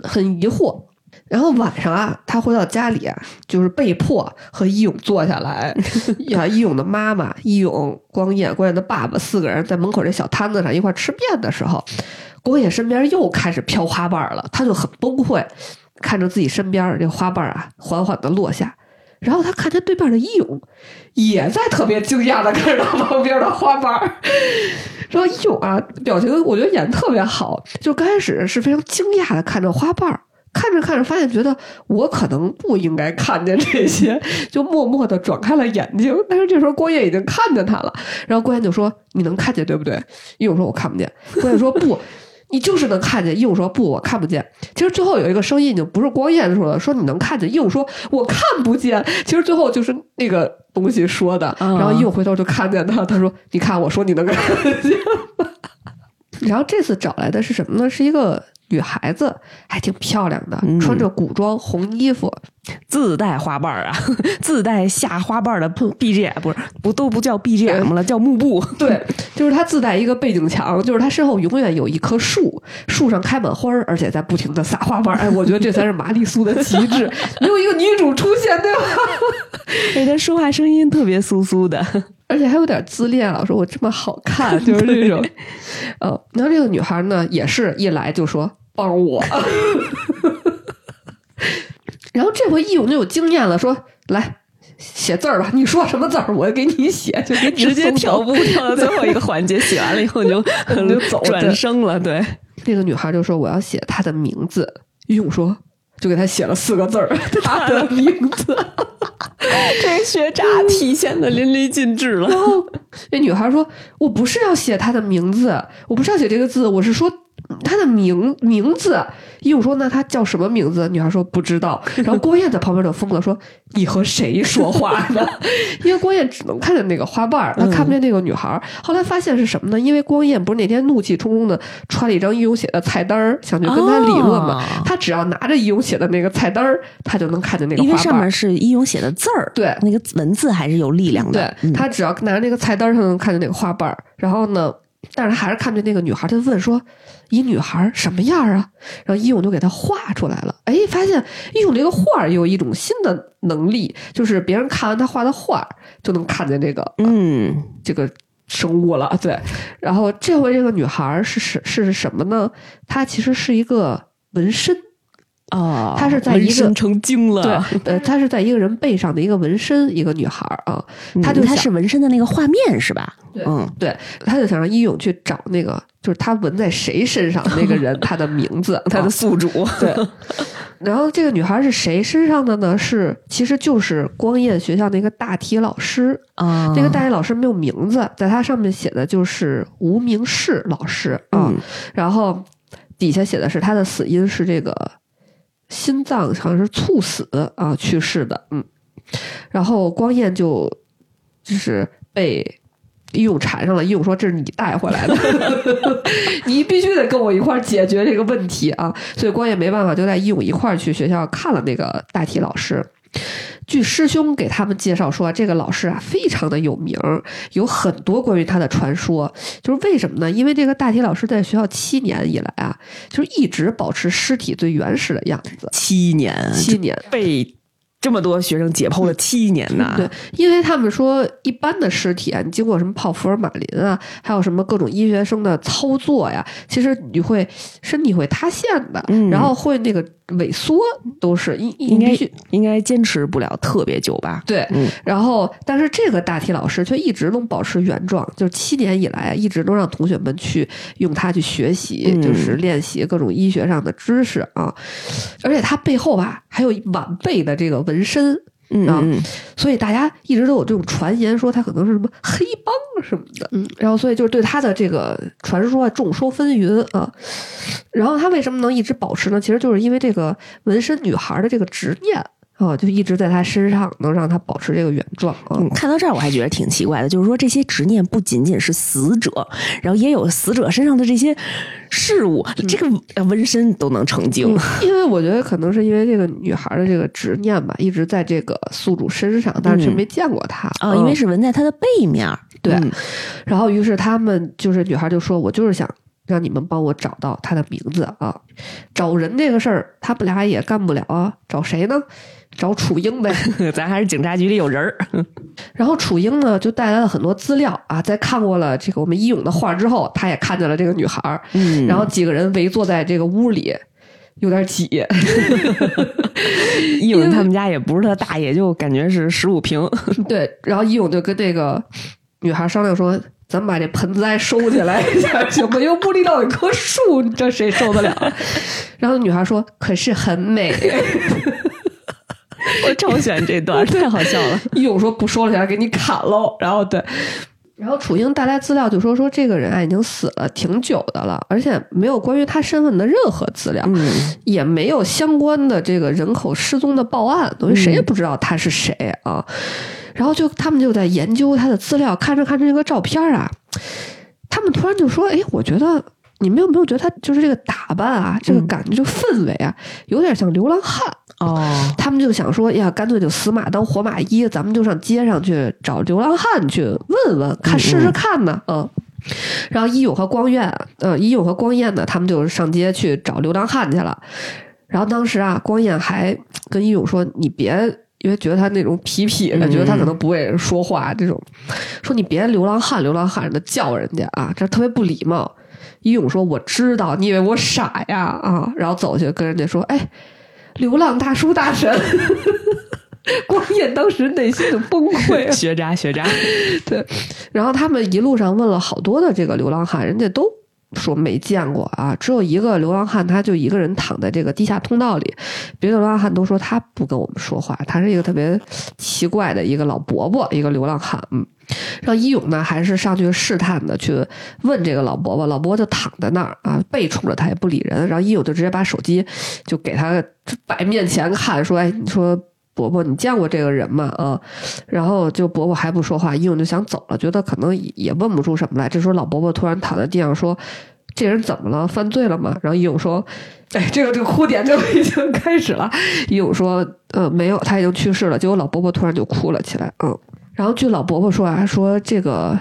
S2: 很疑惑。然后晚上啊，他回到家里啊，就是被迫和义勇坐下来。啊，义勇的妈妈、义勇、光彦、光彦的爸爸四个人在门口这小摊子上一块吃面的时候，光彦身边又开始飘花瓣了，他就很崩溃，看着自己身边这花瓣啊缓缓的落下。然后他看见对面的义勇，也在特别惊讶的看着他旁边的花瓣儿。然后义勇啊，表情我觉得演特别好，就刚开始是非常惊讶的看着花瓣儿，看着看着发现觉得我可能不应该看见这些，就默默的转开了眼睛。但是这时候郭燕已经看见他了，然后郭燕就说：“你能看见对不对？”义勇说：“我看不见。”郭燕说：“不。”你就是能看见，鹦鹉说不，我看不见。其实最后有一个声音已经不是光彦说的，说你能看见。鹦鹉说我看不见。其实最后就是那个东西说的。然后鹦鹉回头就看见他，他说：“你看，我说你能看见。”然后这次找来的是什么呢？是一个。女孩子还挺漂亮的，穿着古装红衣服，
S1: 自带花瓣啊，自带下花瓣的 BGM 不是不都不叫 BGM 了，叫幕布。
S2: 对，就是她自带一个背景墙，就是她身后永远有一棵树，树上开满花儿，而且在不停的撒花瓣。哎，我觉得这才是玛丽苏的极致，没有一个女主出现，对吧？
S1: 哎，她说话声音特别酥酥的，
S2: 而且还有点自恋了，说我这么好看，就是这种。呃，然后这个女孩呢，也是一来就说。帮我，然后这回义勇就有经验了，说来写字儿吧，你说什么字儿，我给你写，就给
S1: 直 接跳步跳到最后一个环节，写完了以后你就
S2: 就走
S1: 转生了。对，
S2: 那个女孩就说我要写她的名字，义勇说就给她写了四个字儿，她的名字，
S1: 这学渣体现的淋漓尽致了。
S2: 然后那女孩说，我不是要写她的名字，我不是要写这个字，我是说。他的名名字，义勇说：“那他叫什么名字？”女孩说：“不知道。”然后郭燕在旁边就疯了，说：“你和谁说话呢？” 因为郭燕只能看见那个花瓣，他看不见那个女孩。后来发现是什么呢？因为郭燕不是那天怒气冲冲的揣了一张义勇写的菜单想去跟他理论嘛。他只要拿着义勇写的那个菜单他就能看见那个花瓣。
S1: 因为上面是义勇写的字儿，
S2: 对，
S1: 那个文字还是有力量的。
S2: 对他只要拿着那个菜单他能看见那个花瓣然后呢？但是还是看见那个女孩，他就问说：“一女孩什么样啊？”然后一勇就给他画出来了。哎，发现一勇这个画有一种新的能力，就是别人看完他画的画，就能看见这个
S1: 嗯
S2: 这个生物了。对，然后这回这个女孩是是是什么呢？她其实是一个纹身。
S1: 哦，
S2: 她是在一个
S1: 成精了，
S2: 对，呃，她是在一个人背上的一个纹身，一个女孩啊，她就
S1: 她是纹身的那个画面是吧？
S2: 嗯，对，她就想让伊勇去找那个，就是他纹在谁身上那个人，他的名字，
S1: 他的宿主。
S2: 对，然后这个女孩是谁身上的呢？是其实就是光彦学校那个大体老师
S1: 啊，
S2: 那个大体老师没有名字，在他上面写的就是无名氏老师啊，然后底下写的是他的死因是这个。心脏好像是猝死啊去世的，嗯，然后光彦就就是被义勇缠上了，义勇说这是你带回来的，你必须得跟我一块儿解决这个问题啊，所以光彦没办法，就带义勇一块儿去学校看了那个大体老师。据师兄给他们介绍说，这个老师啊非常的有名，有很多关于他的传说。就是为什么呢？因为这个大体老师在学校七年以来啊，就是一直保持尸体最原始的样子。
S1: 七年，
S2: 七年
S1: 被这么多学生解剖了七年呢？
S2: 对，因为他们说一般的尸体啊，你经过什么泡福尔马林啊，还有什么各种医学生的操作呀，其实你会身体会塌陷的，然后会那个萎缩都是应
S1: 应该应该坚持不了特别久吧？
S2: 对，
S1: 嗯
S2: 然后但是这个大体老师却一直能保持原状，就是七年以来一直都让同学们去用它去学习，
S1: 嗯
S2: 就是练习各种医学上的知识啊，而且它背后吧还有晚辈的这个纹身。
S1: 嗯
S2: 所以大家一直都有这种传言说他可能是什么黑帮什么的，嗯，然后所以就是对他的这个传说啊众说纷纭啊。然后他为什么能一直保持呢？其实就是因为这个纹身女孩的这个执念啊，就一直在他身上，能让他保持这个原状啊。
S1: 嗯，看到这儿我还觉得挺奇怪的，就是说这些执念不仅仅是死者，然后也有死者身上的这些事物，这个呃纹身都能成精。
S2: 嗯因为我觉得可能是因为这个女孩的这个执念吧，一直在这个宿主身上，但是却
S1: 嗯
S2: 没见过她
S1: 啊，因为是纹在他的背面儿。
S2: 对
S1: 嗯
S2: 然后，于是他们就是女孩就说：“我就是想让你们帮我找到他的名字啊！找人这个事儿，他们俩也干不了啊，找谁呢？找楚英呗。
S1: 咱还是警察局里有人儿。
S2: 然后楚英呢，就带来了很多资料啊，在看过了这个我们一勇的画之后，他也看见了这个女孩儿，
S1: 嗯
S2: 然后几个人围坐在这个屋里。”有点挤，
S1: 一勇他们家也不是特大，也就感觉是十五平。
S2: 对，然后一勇就跟这个女孩商量说：“咱们把这盆栽收起来一下，行吗？又屋里倒有棵树，你这谁受得了？”然后女孩说：“可是很美。
S1: 我超喜欢这段，太好笑了。”
S2: 一勇说：“不说了起来，给你砍喽。”然后对。然后楚英带来资料就说说这个人啊已经死了挺久的了，而且没有关于他身份的任何资料，
S1: 嗯
S2: 也没有相关的这个人口失踪的报案，等于谁也不知道他是谁啊。然后就他们就在研究他的资料，看着看着这个照片啊，他们突然就说：“哎，我觉得你们有没有觉得他就是这个打扮啊，这个
S1: 嗯
S2: 感觉、这个氛围啊，有点像流浪汉？”
S1: 哦，
S2: 他们就想说，呀，干脆就死马当活马医，咱们就上街上去找流浪汉去问问，看试试看呢，嗯。然后一勇和光彦，呃，一勇和光彦呢，他们就上街去找流浪汉去了。然后当时啊，光彦还跟一勇说：“你别，因为觉得他那种痞痞的，
S1: 嗯
S2: 觉得他可能不会说话，这种说你别流浪汉流浪汉的叫人家啊，这特别不礼貌。”一勇说：“我知道，你以为我傻呀？啊！”然后走去跟人家说：“哎。”流浪大叔大神，光彦当时内心的崩溃了。
S1: 学渣学渣。
S2: 对，然后他们一路上问了好多的这个流浪汉，人家都说没见过啊，只有一个流浪汉，他就一个人躺在这个地下通道里，别的流浪汉都说他不跟我们说话，他是一个特别奇怪的一个老伯伯，一个流浪汉，嗯。让一勇呢，还是上去试探的去问这个老伯伯，老伯伯就躺在那儿啊，背冲着他也不理人。然后一勇就直接把手机就给他摆面前看，说：“哎，你说伯伯，你见过这个人吗？”啊，然后就伯伯还不说话，义勇就想走了，觉得可能也问不出什么来。这时候老伯伯突然躺在地上说：“这人怎么了？犯罪了吗？”然后义勇说：“哎，这个这个哭点就已经开始了。”义勇说：“呃，没有，他已经去世了。”结果老伯伯突然就哭了起来，嗯。然后据老伯伯说啊，说这个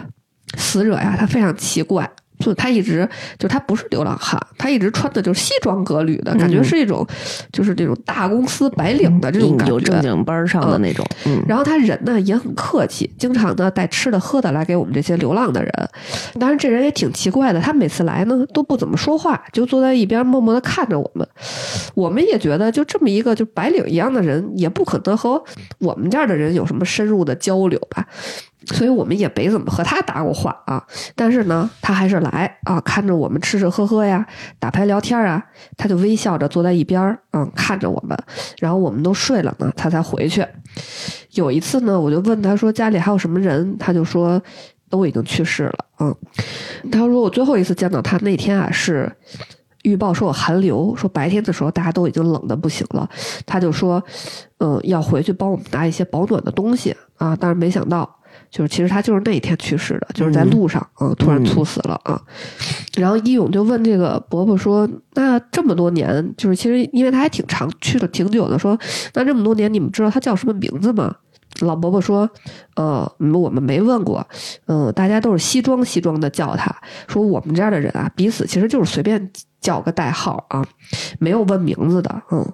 S2: 死者呀，他非常奇怪，就他一直就他不是流浪汉，他一直穿的就是西装革履的，感觉是一种、就是这种大公司白领的这种感觉，
S1: 有正经班儿上的那种。嗯，
S2: 然后他人呢也很客气，经常呢带吃的喝的来给我们这些流浪的人。当然，这人也挺奇怪的，他每次来呢都不怎么说话，就坐在一边默默的看着我们。我们也觉得，就这么一个就白领一样的人，也不可能和我们这儿的人有什么深入的交流吧。所以我们也没怎么和他搭过话啊，但是呢，他还是来啊，看着我们吃吃喝喝呀，打牌聊天啊，他就微笑着坐在一边儿，嗯，看着我们，然后我们都睡了呢，他才回去。有一次呢，我就问他说家里还有什么人，他就说都已经去世了，嗯，他说我最后一次见到他那天啊是。预报说有寒流，说白天的时候大家都已经冷的不行了，他就说，嗯，要回去帮我们拿一些保暖的东西啊，但是没想到，就是其实他就是那一天去世的，就是在路上，嗯，突然猝死了啊。然后一勇就问这个伯伯说：“那这么多年，就是其实因为他还挺长，去了挺久的，说那这么多年，你们知道他叫什么名字吗？”老伯伯说：“呃，我们没问过，嗯、大家都是西装西装的叫他，说我们这样的人啊，彼此其实就是随便叫个代号啊，没有问名字的，嗯。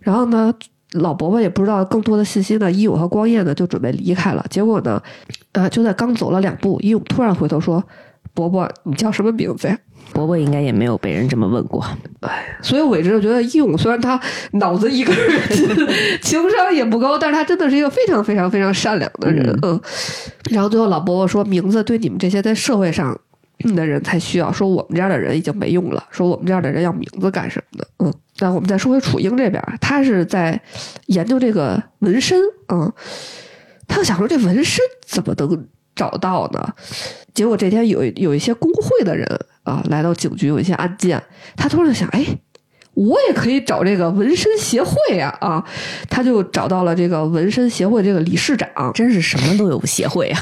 S2: 然后呢，老伯伯也不知道更多的信息呢，一勇和光彦呢就准备离开了，结果呢，呃，就在刚走了两步，一勇突然回头说：‘伯伯，你叫什么名字呀？
S1: 伯伯应该也没有被人这么问过。
S2: 哎所以伟志就觉得义勇虽然他脑子一根筋，情商也不高，但是他真的是一个非常非常非常善良的人。嗯，然后最后老伯伯说，名字对你们这些在社会上的人才需要，说我们这样的人已经没用了，说我们这样的人要名字干什么的？嗯，那我们再说回楚英这边，他是在研究这个纹身。嗯，他就想说这纹身怎么能找到呢？结果这天有有一些工会的人啊来到警局，有一些案件，他突然想，哎，我也可以找这个纹身协会呀啊！他就找到了这个纹身协会这个理事长，
S1: 真是什么都有协会啊！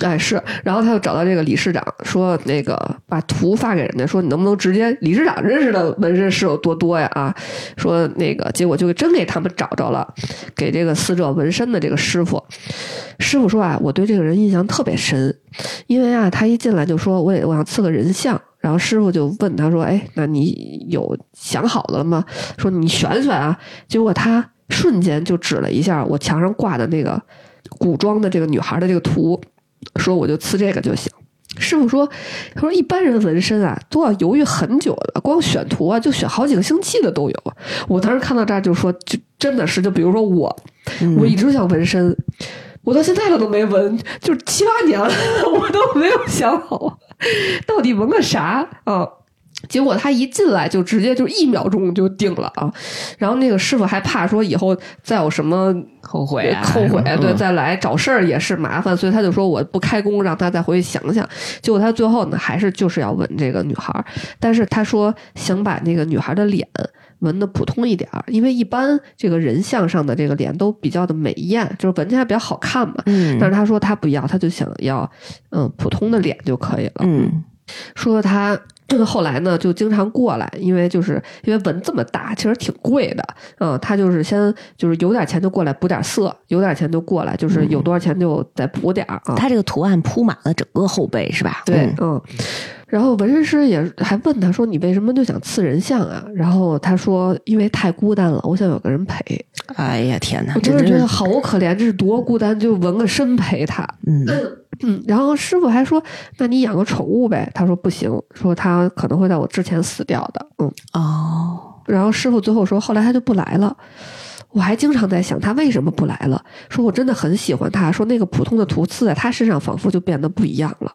S2: 哎是，然后他就找到这个理事长，说那个把图发给人家，说你能不能直接理事长认识的纹身师有多多呀啊？说那个结果就真给他们找着了，给这个死者纹身的这个师傅，师傅说啊，我对这个人印象特别深，因为啊他一进来就说我也我想刺个人像，然后师傅就问他说，哎，那你有想好的了吗？说你选选啊，结果他瞬间就指了一下我墙上挂的那个古装的这个女孩的这个图。说我就刺这个就行。师傅说，他说一般人纹身啊都要犹豫很久的，光选图啊就选好几个星期的都有。我当时看到这儿就说，就真的是，就比如说我，我一直想纹身，我到现在了都没纹，就是七八年了，我都没有想好到底纹个啥啊。结果他一进来就直接就一秒钟就定了啊，然后那个师傅还怕说以后再有什么
S1: 后悔
S2: 后悔，对，再来找事儿也是麻烦，所以他就说我不开工，让他再回去想想。结果他最后呢，还是就是要纹这个女孩，但是他说想把那个女孩的脸纹的普通一点儿，因为一般这个人像上的这个脸都比较的美艳，就是纹起来比较好看嘛。
S1: 嗯，
S2: 但是他说他不要，他就想要嗯普通的脸就可以了。
S1: 嗯，
S2: 说他。后来呢，就经常过来，因为就是因为纹这么大，其实挺贵的。嗯，他就是先就是有点钱就过来补点色，有点钱就过来，就是有多少钱就再补点儿啊。
S1: 他这个图案铺满了整个后背，是吧？
S2: 对，嗯。然后纹身师也还问他说：“你为什么就想刺人像啊？”然后他说：“因为太孤单了，我想有个人陪。”
S1: 哎呀天哪！
S2: 我真的觉得好可怜，这是多孤单，就纹个身陪他。
S1: 嗯
S2: 嗯。然后师傅还说：“那你养个宠物呗？”他说：“不行，说他可能会在我之前死掉的。”嗯
S1: 哦。
S2: 然后师傅最后说：“后来他就不来了。”我还经常在想他为什么不来了。说我真的很喜欢他，说那个普通的图刺在他身上仿佛就变得不一样了。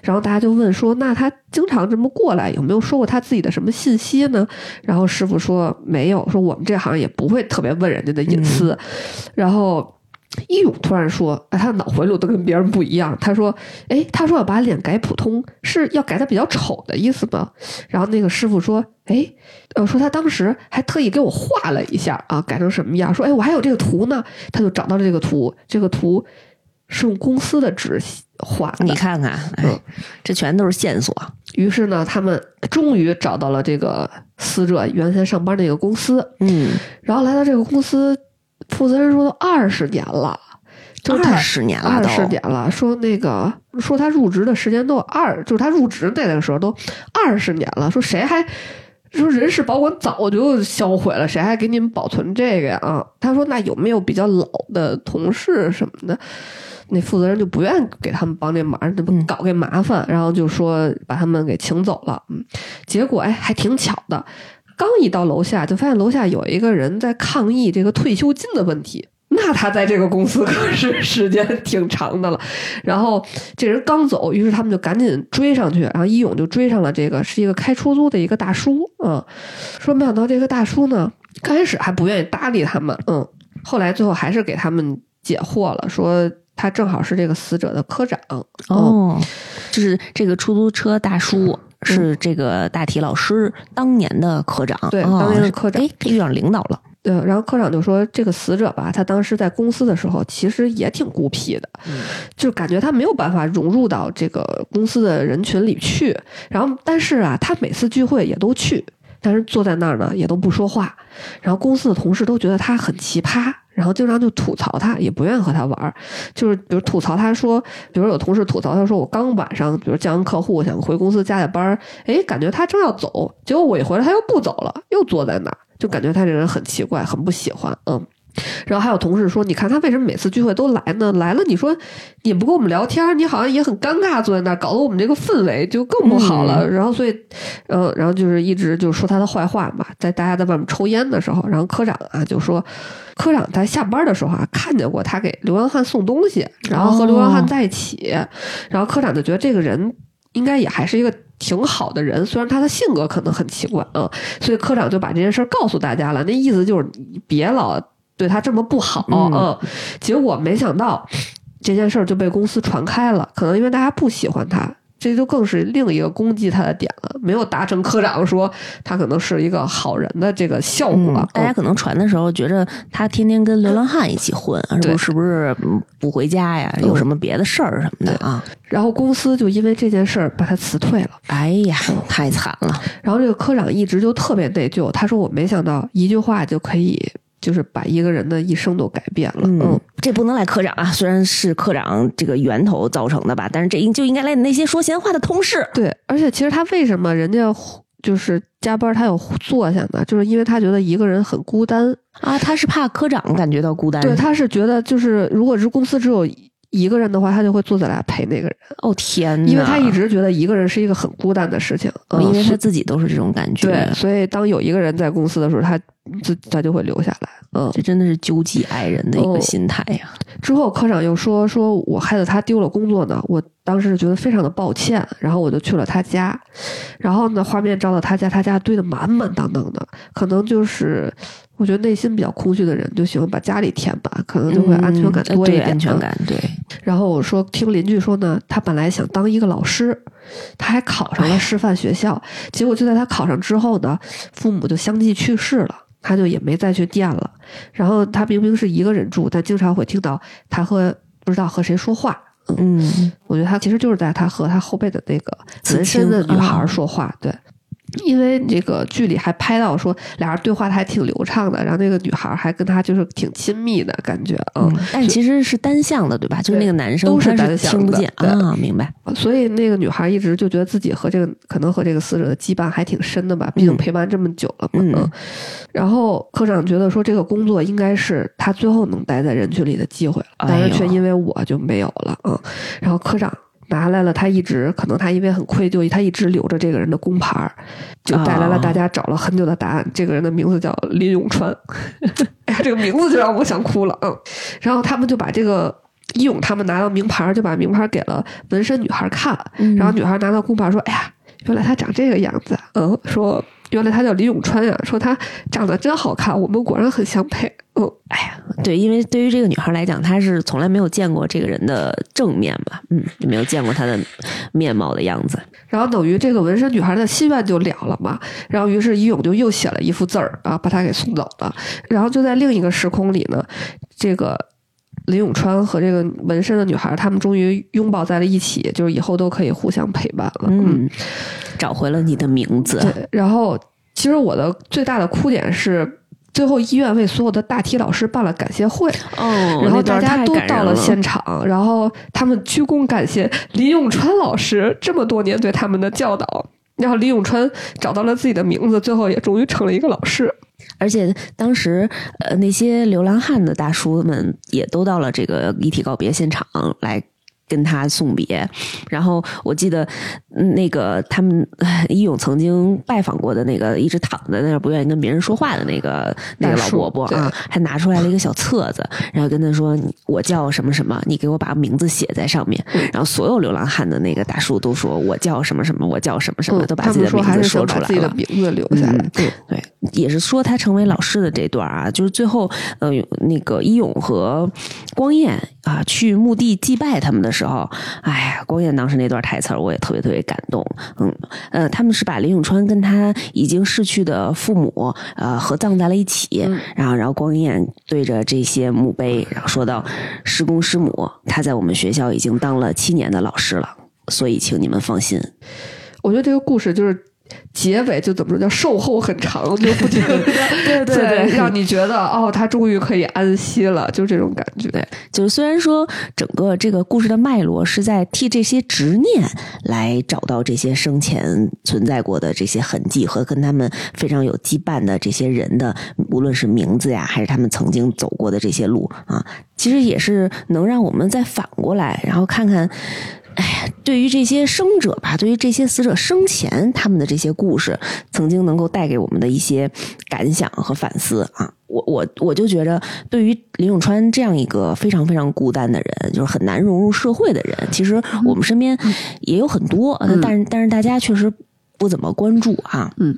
S2: 然后大家就问说，那他经常这么过来，有没有说过他自己的什么信息呢？然后师傅说没有，说我们这行也不会特别问人家的隐私。然后。一勇突然说：“哎，他的脑回路都跟别人不一样。”他说：“哎，他说要把脸改普通，是要改的比较丑的意思吗？”然后那个师傅说：“哎，呃，说他当时还特意给我画了一下啊，改成什么样？说，哎，我还有这个图呢。”他就找到了这个图，这个图是用公司的纸画的。
S1: 你看看，嗯，这全都是线索。
S2: 于是呢，他们终于找到了这个死者原先上班那个公司。
S1: 嗯，
S2: 然后来到这个公司。负责人说都二十年了，就
S1: 二十年了，
S2: 二十年了。说那个说他入职的时间都二，就是他入职那个时候都二十年了。说谁还说人事保管早就销毁了，谁还给你们保存这个呀？啊，他说那有没有比较老的同事什么的？那负责人就不愿意给他们帮这忙，这不搞给麻烦，然后就说把他们给请走了。嗯，结果哎，还挺巧的。刚一到楼下，就发现楼下有一个人在抗议这个退休金的问题。那他在这个公司可是时间挺长的了。然后这人刚走，于是他们就赶紧追上去，然后一勇就追上了这个是一个开出租的一个大叔。嗯，说没想到这个大叔呢，刚开始还不愿意搭理他们。嗯，后来最后还是给他们解惑了，说他正好是这个死者的科长。
S1: 哦，就是这个出租车大叔。是这个大体老师当年的科长，
S2: 对，当年的科长，
S1: 哎，遇上领导了。
S2: 对，然后科长就说，这个死者吧，他当时在公司的时候，其实也挺孤僻的，就感觉他没有办法融入到这个公司的人群里去。然后，但是啊，他每次聚会也都去，但是坐在那儿呢，也都不说话。然后公司的同事都觉得他很奇葩。然后经常就吐槽他，也不愿意和他玩儿，就是比如吐槽他说，比如有同事吐槽他说，我刚晚上比如见完客户想回公司加加班儿，哎，感觉他正要走，结果我一回来他又不走了，又坐在那儿，就感觉他这人很奇怪，很不喜欢，嗯。然后还有同事说：“你看他为什么每次聚会都来呢？来了，你说也不跟我们聊天，你好像也很尴尬，坐在那儿，搞得我们这个氛围就更不好了。然后所以，呃，然后就是一直就说他的坏话嘛，在大家在外面抽烟的时候，然后科长啊就说，科长在下班的时候啊看见过他给刘洋汉送东西，然后和刘洋汉在一起，然后科长就觉得这个人应该也还是一个挺好的人，虽然他的性格可能很奇怪啊，所以科长就把这件事告诉大家了，那意思就是你别老。对他这么不好，嗯，结果没想到这件事儿就被公司传开了，可能因为大家不喜欢他，这就更是另一个攻击他的点了，没有达成科长说他可能是一个好人的这个效果。
S1: 大家可能传的时候觉着他天天跟流浪汉一起混，是不是不是不回家呀？有什么别的事儿什么的啊？
S2: 然后公司就因为这件事儿把他辞退了。
S1: 哎呀，太惨了！
S2: 然后这个科长一直就特别内疚，他说：“我没想到一句话就可以。”就是把一个人的一生都改变了。嗯，
S1: 这不能赖科长啊，虽然是科长这个源头造成的吧，但是这应就应该赖那些说闲话的同事。
S2: 对，而且其实他为什么人家就是加班，他有坐下呢？就是因为他觉得一个人很孤单
S1: 啊，他是怕科长感觉到孤单。
S2: 对，他是觉得就是如果是公司只有。一个人的话，他就会坐下来陪那个人。
S1: 哦天，
S2: 因为他一直觉得一个人是一个很孤单的事情，
S1: 因为他自己都是这种感觉。
S2: 对，所以当有一个人在公司的时候，他自他就会留下来。嗯，
S1: 这真的是救济爱人的一个心态呀。
S2: 之后科长又说：“说我害得他丢了工作呢，我当时觉得非常的抱歉，然后我就去了他家，然后呢，画面照到他家，他家堆的满满当当的，可能就是。”我觉得内心比较空虚的人就喜欢把家里填满，可能就会安全感多一点。
S1: 安全感对。
S2: 然后我说听邻居说呢，他本来想当一个老师，他还考上了师范学校，结果就在他考上之后呢，父母就相继去世了，他就也没再去店了。然后他明明是一个人住，但经常会听到他和不知道和谁说话。嗯，我觉得他其实就是在他和他后背的那个纹身的女孩说话。对。因为这个剧里还拍到说俩人对话还挺流畅的，然后那个女孩还跟他就是挺亲密的感觉，嗯，
S1: 但其实是单向的，对吧？就是那个男生
S2: 都
S1: 是
S2: 单向
S1: 听不见啊，明白。
S2: 所以那个女孩一直就觉得自己和这个可能和这个死者的羁绊还挺深的吧，毕竟陪伴这么久了嘛。嗯。然后科长觉得说这个工作应该是他最后能待在人群里的机会了，但是却因为我就没有了，嗯。然后科长。拿来了，他一直可能他因为很愧疚，他一直留着这个人的工牌就带来了大家找了很久的答案。这个人的名字叫林永川，哎呀，这个名字就让我想哭了。嗯，然后他们就把这个一勇他们拿到名牌，就把名牌给了纹身女孩看。然后女孩拿到工牌说：“哎呀，原来他长这个样子。”嗯，说。原来他叫李永川呀，说他长得真好看，我们果然很相配。嗯，
S1: 哎呀，对，因为对于这个女孩来讲，她是从来没有见过这个人的正面吧，嗯，也没有见过他的面貌的样子。
S2: 然后等于这个纹身女孩的心愿就了了嘛。然后于是李勇就又写了一幅字儿啊，把她给送走了。然后就在另一个时空里呢，这个。林永川和这个纹身的女孩，他们终于拥抱在了一起，就是以后都可以互相陪伴了。嗯，
S1: 找回了你的名字。
S2: 对，然后其实我的最大的哭点是，最后医院为所有的大体老师办了感谢会。
S1: 哦，
S2: 然后大家都到了现场，然后他们鞠躬感谢林永川老师这么多年对他们的教导。然后李永川找到了自己的名字，最后也终于成了一个老师。
S1: 而且当时，呃，那些流浪汉的大叔们也都到了这个遗体告别现场来。跟他送别，然后我记得那个他们一勇曾经拜访过的那个一直躺在那儿不愿意跟别人说话的那个那个老伯伯啊，还拿出来了一个小册子，然后跟他说：“我叫什么什么，你给我把名字写在上面。”然后所有流浪汉的那个大叔都说：“我叫什么什么，我叫什么什么，都把自己的名字说出来了。”
S2: 自己的名字留下来，对
S1: 对，也是说他成为老师的这段啊，就是最后呃，那个一勇和光彦啊去墓地祭拜他们的。时候，哎呀，光彦当时那段台词我也特别特别感动。嗯，呃，他们是把林永川跟他已经逝去的父母呃合葬在了一起，然后，然后光彦对着这些墓碑，然后说道：“师公师母，他在我们学校已经当了七年的老师了，所以请你们放心。”
S2: 我觉得这个故事就是结尾就怎么说叫售后很长，就不停的
S1: 对对对
S2: 让你觉得哦，他终于可以安息了，就这种感觉。
S1: 对，就是虽然说整个这个故事的脉络是在替这些执念来找到这些生前存在过的这些痕迹和跟他们非常有羁绊的这些人的，无论是名字呀，还是他们曾经走过的这些路啊，其实也是能让我们再反过来，然后看看。哎呀，对于这些生者吧，对于这些死者生前他们的这些故事，曾经能够带给我们的一些感想和反思啊，我我我就觉着，对于林永川这样一个非常非常孤单的人，就是很难融入社会的人，其实我们身边也有很多，但是但是大家确实。不怎么关注啊，
S2: 嗯，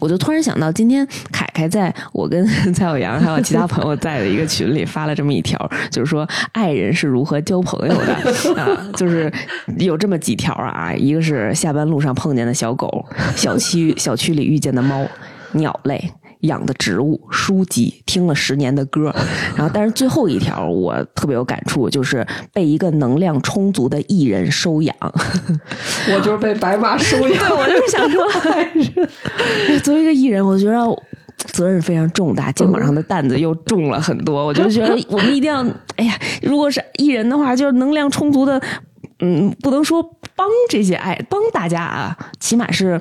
S1: 我就突然想到，今天凯凯在我跟蔡小阳还有其他朋友在的一个群里发了这么一条，就是说爱人是如何交朋友的。啊，就是有这么几条啊，一个是下班路上碰见的小狗，小区小区里遇见的猫，鸟类。养的植物、书籍，听了十年的歌，然后，但是最后一条我特别有感触，就是被一个能量充足的艺人收养。
S2: 我就是被白马收养。
S1: 对，我就是想说，作为一个艺人，我觉得责任非常重大，肩膀上的担子又重了很多。我就觉得我们一定要，哎呀，如果是艺人的话，就是能量充足的，嗯，不能说帮这些爱帮大家啊，起码是。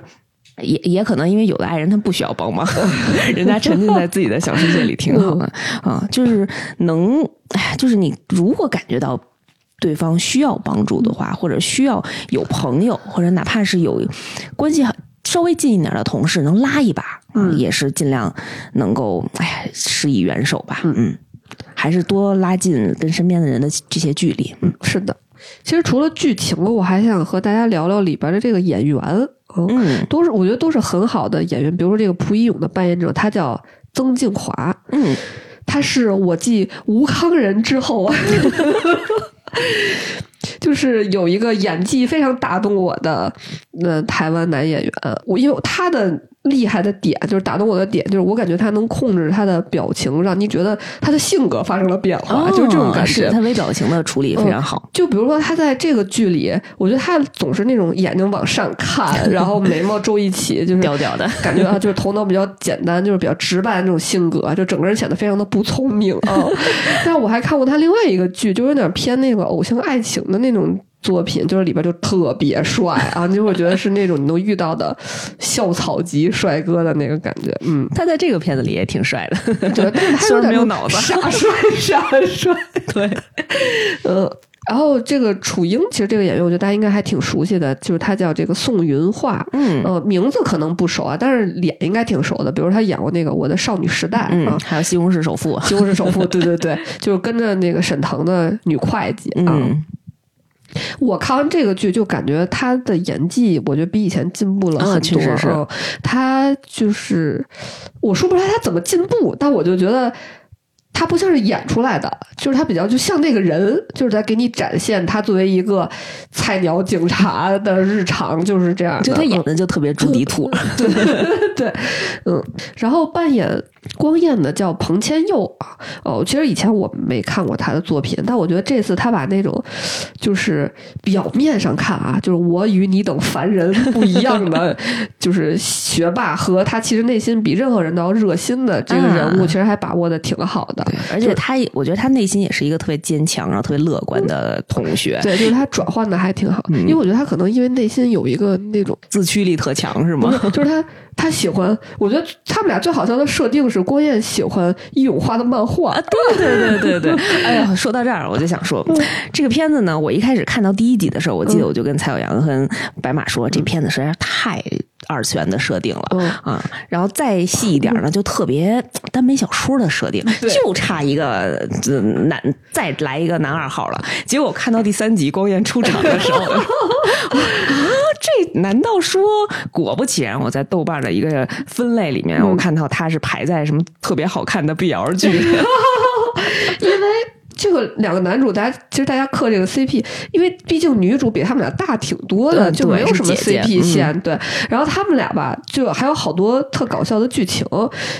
S1: 也也可能因为有的爱人他不需要帮忙，人家沉浸在自己的小世界里挺好的啊。就是能，哎，就是你如果感觉到对方需要帮助的话，或者需要有朋友，或者哪怕是有关系稍微近一点的同事能拉一把，嗯，也是尽量能够哎施以援手吧。嗯，还是多拉近跟身边的人的这些距离。
S2: 嗯，是的。其实除了剧情，我还想和大家聊聊里边的这个演员。嗯，都是我觉得都是很好的演员。比如说这个蒲一勇的扮演者，他叫曾静华。
S1: 嗯，
S2: 他是我继吴康仁之后啊，就是有一个演技非常打动我的那台湾男演员。我因为他的。厉害的点就是打动我的点，就是我感觉他能控制他的表情，让你觉得他的性格发生了变化，就是这种感觉。
S1: 他微表情的处理非常好。
S2: 就比如说他在这个剧里，我觉得他总是那种眼睛往上看，然后眉毛皱一起，就是
S1: 吊吊的
S2: 感觉啊，就是头脑比较简单，就是比较直白的那种性格，就整个人显得非常的不聪明啊。但我还看过他另外一个剧，就有点偏那个偶像爱情的那种。作品就是里边就特别帅啊，你就会觉得是那种你能遇到的校草级帅哥的那个感觉。嗯，
S1: 他在这个片子里也挺帅的，
S2: 对，但是他有点
S1: 没有脑子，
S2: 傻帅傻帅。
S1: 对，
S2: 嗯，然后这个楚英其实这个演员，我觉得大家应该还挺熟悉的，就是他叫这个宋云画。
S1: 嗯，
S2: 呃，名字可能不熟啊，但是脸应该挺熟的。比如他演过那个《我的少女时代》
S1: 嗯，还有《西红柿首富》。
S2: 西红柿首富，对对对，就是跟着那个沈腾的女会计啊。我看完这个剧就感觉他的演技，我觉得比以前进步了很多。
S1: 确实是，
S2: 他就是我说不出来他怎么进步，但我就觉得他不像是演出来的，就是他比较就像那个人，就是在给你展现他作为一个菜鸟警察的日常，就是这样。
S1: 就他演的就特别朱迪兔，
S2: 对对，嗯，然后扮演。光彦的叫彭千佑啊，哦，其实以前我没看过他的作品，但我觉得这次他把那种，就是表面上看啊，就是我与你等凡人不一样的，就是学霸和他其实内心比任何人都要热心的这个人物，其实还把握的挺好的。
S1: 而且他，我觉得他内心也是一个特别坚强，然后特别乐观的同学。
S2: 对，就是他转换的还挺好，因为我觉得他可能因为内心有一个那种
S1: 自驱力特强，是吗？
S2: 就是他。他喜欢，我觉得他们俩最好笑的设定是郭燕喜欢易永花的漫画。
S1: 对对对对对，哎呀，说到这儿我就想说，这个片子呢，我一开始看到第一集的时候，我记得我就跟蔡小阳和白马说，这片子实在是太二次元的设定了啊。然后再细一点呢，就特别耽美小说的设定，就差一个男再来一个男二号了。结果看到第三集光彦出场的时候，啊，这难道说？果不其然，我在豆瓣。的一个分类里面，我看到他是排在什么特别好看的 BL 剧，
S2: 因为。这个两个男主，大家其实大家磕这个 CP，因为毕竟女主比他们俩大挺多的，
S1: 嗯
S2: 就没有什么 CP 线。对，然后他们俩吧，就还有好多特搞笑的剧情，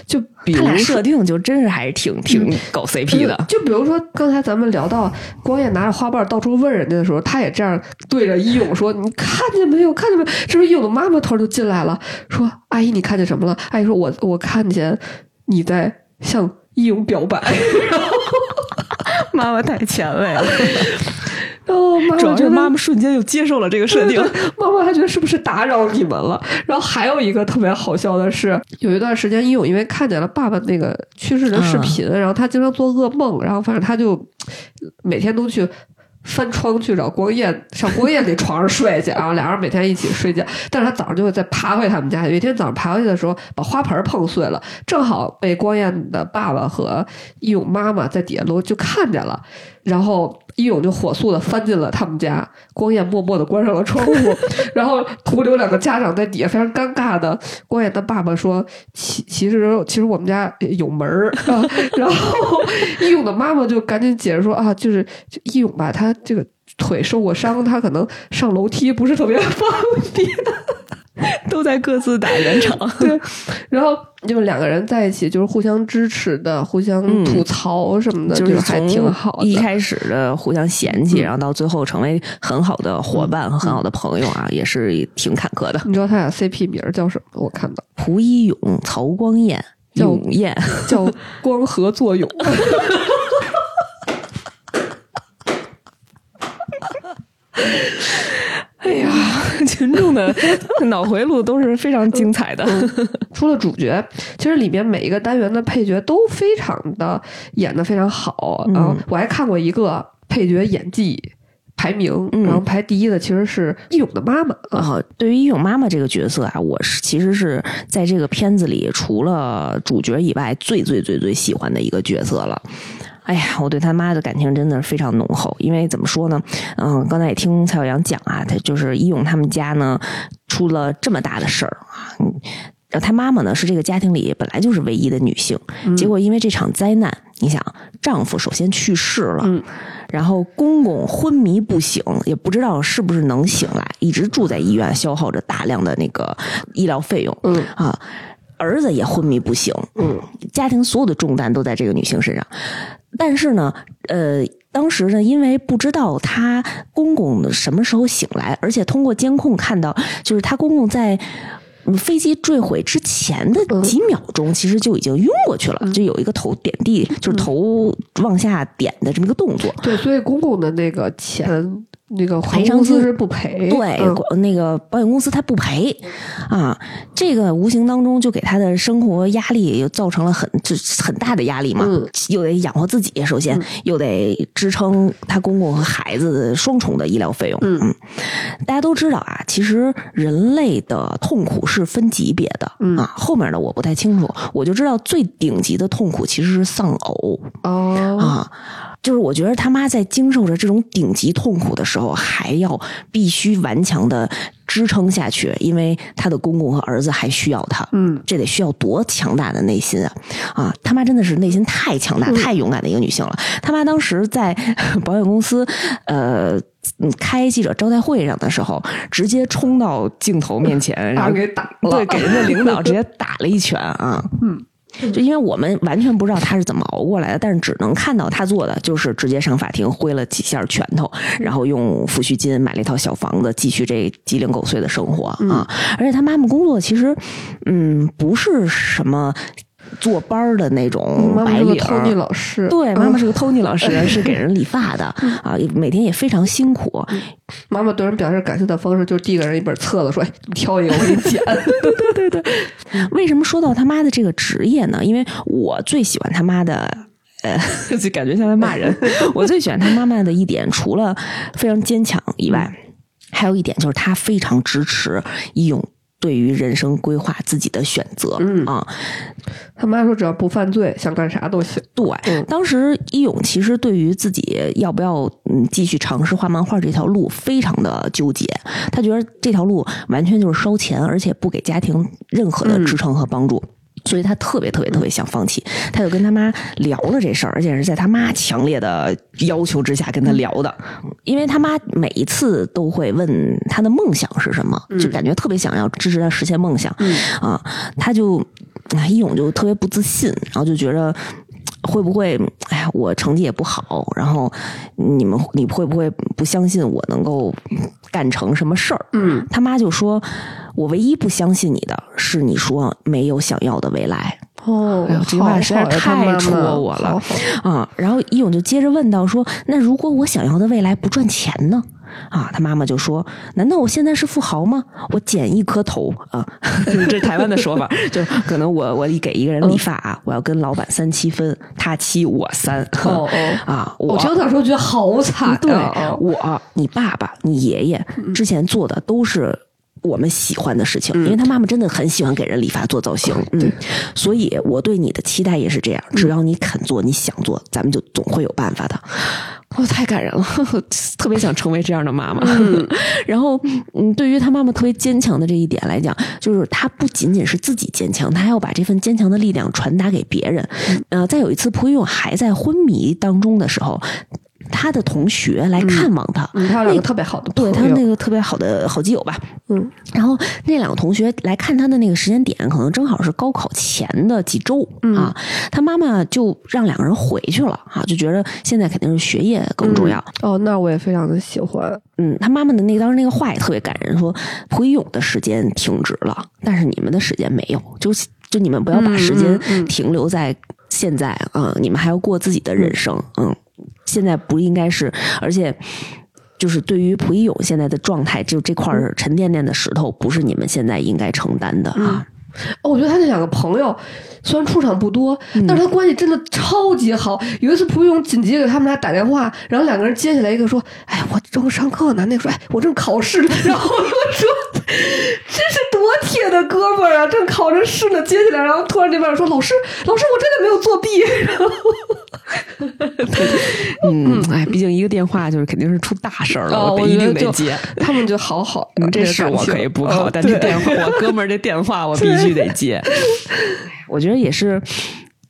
S2: 就比如说
S1: 他俩设。定就真是还是挺挺搞 CP 的。
S2: 就比如说刚才咱们聊到光彦拿着花瓣到处问人家的时候，他也这样对着一勇说：“你看见没有？看见没有？”这时候一勇的妈妈突然就进来了，说：“阿姨，你看见什么了？”阿姨说：“我我看见你在向一勇表白。”
S1: 妈妈太前卫了，
S2: 然后妈
S1: 主
S2: 妈觉得
S1: 要是妈妈瞬间就接受了这个设定。
S2: 妈妈还觉得是不是打扰你们了？然后还有一个特别好笑的是，有一段时间，一勇因为看见了爸爸那个去世的视频，然后他经常做噩梦，然后反正他就每天都去。翻窗去找光彦，上光彦那床上睡去，然后俩人每天一起睡觉。但是他早上就会再爬回他们家。有一天早上爬回去的时候，把花盆碰碎了，正好被光彦的爸爸和义勇妈妈在底下楼就看见了。然后一勇就火速的翻进了他们家，光彦默默的关上了窗户，然后徒留两个家长在底下非常尴尬的。光彦的爸爸说：“其其实其实我们家有门儿啊。”然后一勇的妈妈就赶紧解释说：“啊，就是就一勇吧，他这个腿受过伤，他可能上楼梯不是特别方便。”
S1: 都在各自打圆场。
S2: 对，然后就两个人在一起，就是互相支持的，互相
S1: 嗯
S2: 吐槽什么的，
S1: 就是
S2: 还挺好的。
S1: 一开始的互相嫌弃，
S2: 嗯
S1: 然后到最后成为很好的伙伴和很好的朋友啊，也是挺坎坷的。
S2: 你知道他俩 CP 名叫什么？我看到
S1: 蒲一勇、曹光彦、
S2: 叫
S1: 永彦，
S2: 叫光合作用。
S1: 哎呀，群众的脑回路都是非常精彩的。
S2: 除了主角，其实里面每一个单元的配角都非常的演的非常好
S1: 嗯
S2: 啊、我还看过一个配角演技排名，
S1: 嗯
S2: 然后排第一的其实是义勇的妈妈啊。
S1: 啊，对于一勇妈妈这个角色啊，我是其实是在这个片子里除了主角以外最最最最喜欢的一个角色了。哎呀，我对他妈的感情真的是非常浓厚，因为怎么说呢？嗯，刚才也听蔡小阳讲啊，他就是一勇他们家呢出了这么大的事儿啊。嗯然后他妈妈呢是这个家庭里本来就是唯一的女性，结果因为这场灾难，你想，丈夫首先去世了，
S2: 嗯
S1: 然后公公昏迷不醒，也不知道是不是能醒来，一直住在医院，消耗着大量的那个医疗费用。
S2: 嗯
S1: 啊，儿子也昏迷不醒，
S2: 嗯，
S1: 家庭所有的重担都在这个女性身上。但是呢，呃，当时呢，因为不知道她公公什么时候醒来，而且通过监控看到，就是她公公在。嗯飞机坠毁之前的几秒钟，其实就已经晕过去了，就有一个头点地，就是头往下点的这么一个动作。
S2: 对，所以公公的那个钱，那个
S1: 赔偿金
S2: 公司是不赔。
S1: 对，
S2: 嗯
S1: 那个保险公司他不赔啊，这个无形当中就给他的生活压力又造成了很就很大的压力嘛，
S2: 嗯
S1: 又得养活自己，首先、又得支撑他公公和孩子的双重的医疗费用。
S2: 嗯
S1: 大家都知道啊，其实人类的痛苦是分级别的、
S2: 嗯
S1: 啊，后面的我不太清楚，我就知道最顶级的痛苦其实是丧偶。
S2: 哦，
S1: 啊，就是我觉得他妈在经受着这种顶级痛苦的时候，还要必须顽强的支撑下去，因为他的公公和儿子还需要他。
S2: 嗯，
S1: 这得需要多强大的内心啊！啊，他妈真的是内心太强大、太勇敢的一个女性了。他妈当时在保险公司，呃。嗯，开记者招待会上的时候，直接冲到镜头面前，然后
S2: 给打了。
S1: 对，给人家领导 直接打了一拳啊！
S2: 嗯。
S1: 就因为我们完全不知道他是怎么熬过来的，但是只能看到他做的就是直接上法庭挥了几下拳头，然后用抚恤金买了一套小房子，继续这鸡零狗碎的生活啊！而且他妈妈工作其实，嗯，不是什么坐班儿的那种
S2: 妈妈是个
S1: 白领儿
S2: ，Tony 老师，
S1: 对，
S2: 嗯
S1: 妈妈是个 Tony 老师，是给人理发的啊，每天也非常辛苦。
S2: 妈妈对人表示感谢的方式就是递给人一本册子，说：“哎，你挑一个，我给你剪。
S1: 对 对对，为什么说到他妈的这个职业呢？因为我最喜欢他妈的。呃，就感觉像在骂人。我最喜欢他妈妈的一点，除了非常坚强以外，还有一点就是他非常支持义勇对于人生规划自己的选择。
S2: 嗯
S1: 啊，
S2: 他妈说：“只要不犯罪，想干啥都行。
S1: 对，
S2: 嗯
S1: 当时一勇其实对于自己要不要嗯继续尝试画漫画这条路非常的纠结，他觉得这条路完全就是烧钱，而且不给家庭任何的支撑和帮助。所以他特别特别特别想放弃，他就跟他妈聊了这事儿，而且是在他妈强烈的要求之下跟他聊的，因为他妈每一次都会问他的梦想是什么，就感觉特别想要支持他实现梦想，啊，他就一勇就特别不自信，然后就觉得。会不会？哎呀，我成绩也不好，然后你们你会不会不相信我能够干成什么事儿？
S2: 嗯，
S1: 他妈就说：“我唯一不相信你的是你说没有想要的未来。”
S2: 哦，
S1: 这句话实在太戳我了啊！然后一勇就接着问到说：“那如果我想要的未来不赚钱呢？”啊，他妈妈就说：“难道我现在是富豪吗？我剪一颗头啊，这台湾的说法，就可能我我给一个人理发啊，我要跟老板三七分，他七我三。
S2: 哦哦
S1: 啊，
S2: 我听到时候觉得好惨。
S1: 对，我你爸爸、你爷爷之前做的都是我们喜欢的事情，因为他妈妈真的很喜欢给人理发做造型。嗯，所以我对你的期待也是这样，只要你肯做，你想做，咱们就总会有办法的。”哦，太感人了，特别想成为这样的妈妈。然后，嗯，对于他妈妈特别坚强的这一点来讲，就是她不仅仅是自己坚强，她还要把这份坚强的力量传达给别人。呃，在有一次蒲一勇还在昏迷当中的时候。他的同学来看望他，
S2: 他有两个特别好的，
S1: 对他那个特别好的好基友吧，
S2: 嗯，
S1: 然后那两个同学来看他的那个时间点，可能正好是高考前的几周啊，他妈妈就让两个人回去了啊，就觉得现在肯定是学业更重要。
S2: 哦，那我也非常的喜欢，
S1: 嗯，他妈妈的那当时那个话也特别感人，说蒲一勇的时间停止了，但是你们的时间没有，就就你们不要把时间停留在现在啊，你们还要过自己的人生，嗯。现在不应该是，而且就是对于蒲一勇现在的状态，就这块沉甸甸的石头，不是你们现在应该承担的啊。
S2: 哦，我觉得他那两个朋友虽然出场不多，但是他关系真的超级好。有一次蒲一勇紧急给他们俩打电话，然后两个人接起来，一个说：“哎，我正上课呢。”那个说：“哎，我正考试。”然后又说：“这是多铁的哥们儿啊，正考着试呢。”接起来，然后突然这边说：“老师，老师，我真的没有作弊。”然后。
S1: 嗯，哎，毕竟一个电话就是肯定是出大事儿了，我一定得接。
S2: 他们就好好，
S1: 这事我可以不考，但这电话，我哥们儿这电话我必 须得接。我觉得也是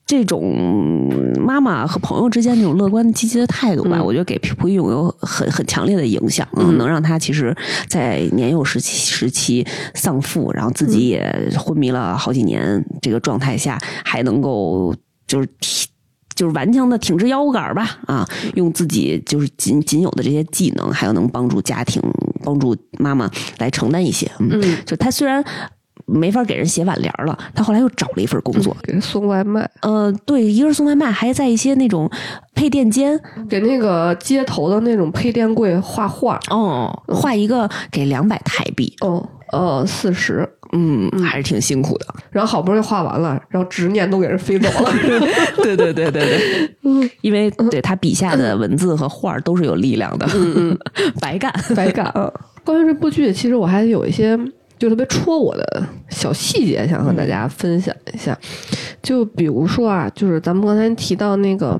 S1: 这种妈妈和朋友之间那种乐观积极的态度吧，我觉得给蒲一勇有很很强烈的影响，能让他其实，在年幼时期时期丧父，然后自己也昏迷了好几年，这个状态下还能够就是挺。就是顽强的挺直腰杆吧，啊，用自己就是仅仅有的这些技能，还有能帮助家庭、帮助妈妈来承担一些。嗯，就他虽然没法给人写挽联了，他后来又找了一份工作，
S2: 给人送外卖。
S1: 呃，对，一个是送外卖，还在一些那种配电间
S2: 给那个街头的那种配电柜画画。
S1: 哦，画一个给两百台币。
S2: 哦，呃，四十。
S1: 嗯，还是挺辛苦的。
S2: 然后好不容易画完了，然后执念都给人飞走了。
S1: 对对对对对，嗯，因为对他笔下的文字和画都是有力量的。
S2: 嗯
S1: 嗯，白干
S2: 白干啊。关于这部剧，其实我还有一些就特别戳我的小细节，想和大家分享一下。就比如说啊，就是咱们刚才提到那个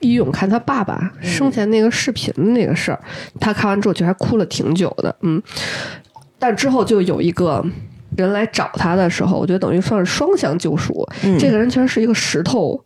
S2: 一勇看他爸爸生前那个视频的那个事儿，他看完之后其实还哭了挺久的。嗯，但之后就有一个。人来找他的时候，我觉得等于算是双向救赎。这个人其实是一个石头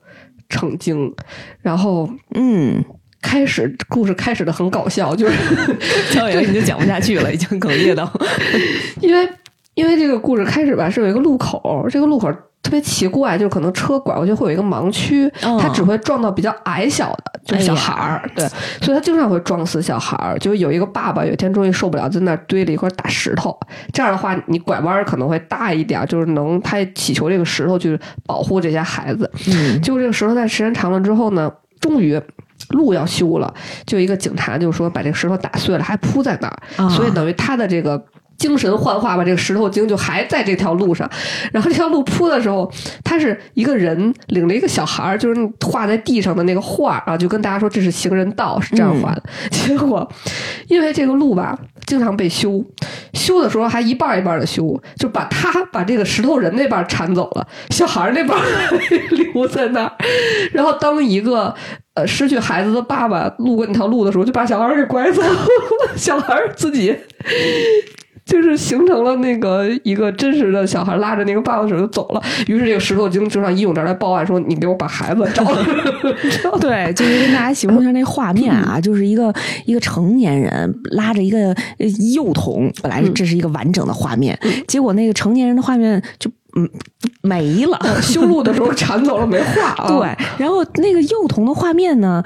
S2: 成精，然后
S1: 嗯，
S2: 开始故事开始的很搞笑，就是
S1: 导演已经讲不下去了，已经哽咽到，
S2: 因为因为这个故事开始吧是有一个路口，这个路口。特别奇怪，就是可能车拐过去会有一个盲区，他只会撞到比较矮小的，就是小孩儿，对，所以他经常会撞死小孩儿。就有一个爸爸有一天终于受不了，在那堆了一块大石头，这样的话你拐弯可能会大一点，就是能他祈求这个石头去保护这些孩子。
S1: 嗯，
S2: 结果这个石头在时间长了之后呢，终于路要修了，就一个警察就说把这个石头打碎了，还铺在那儿，所以等于他的这个。精神幻化吧，这个石头精就还在这条路上。然后这条路铺的时候，他是一个人领着一个小孩儿，就是画在地上的那个画啊，就跟大家说这是行人道，是这样画的。结果因为这个路吧，经常被修，修的时候还一半一半的修，就把他把这个石头人那半铲走了，小孩那半 留在那儿。然后当一个呃失去孩子的爸爸路过那条路的时候，就把小孩给拐走了，小孩自己。就是形成了那个一个真实的小孩拉着那个爸爸的手就走了。于是这个石头精就上义勇这儿来报案说：“你给我把孩子找来。”
S1: 对，就是跟大家形容一下那画面啊，就是一个一个成年人拉着一个呃幼童，本来这是一个完整的画面，结果那个成年人的画面就嗯没了，
S2: 修路的时候铲走了没画啊。
S1: 对，然后那个幼童的画面呢，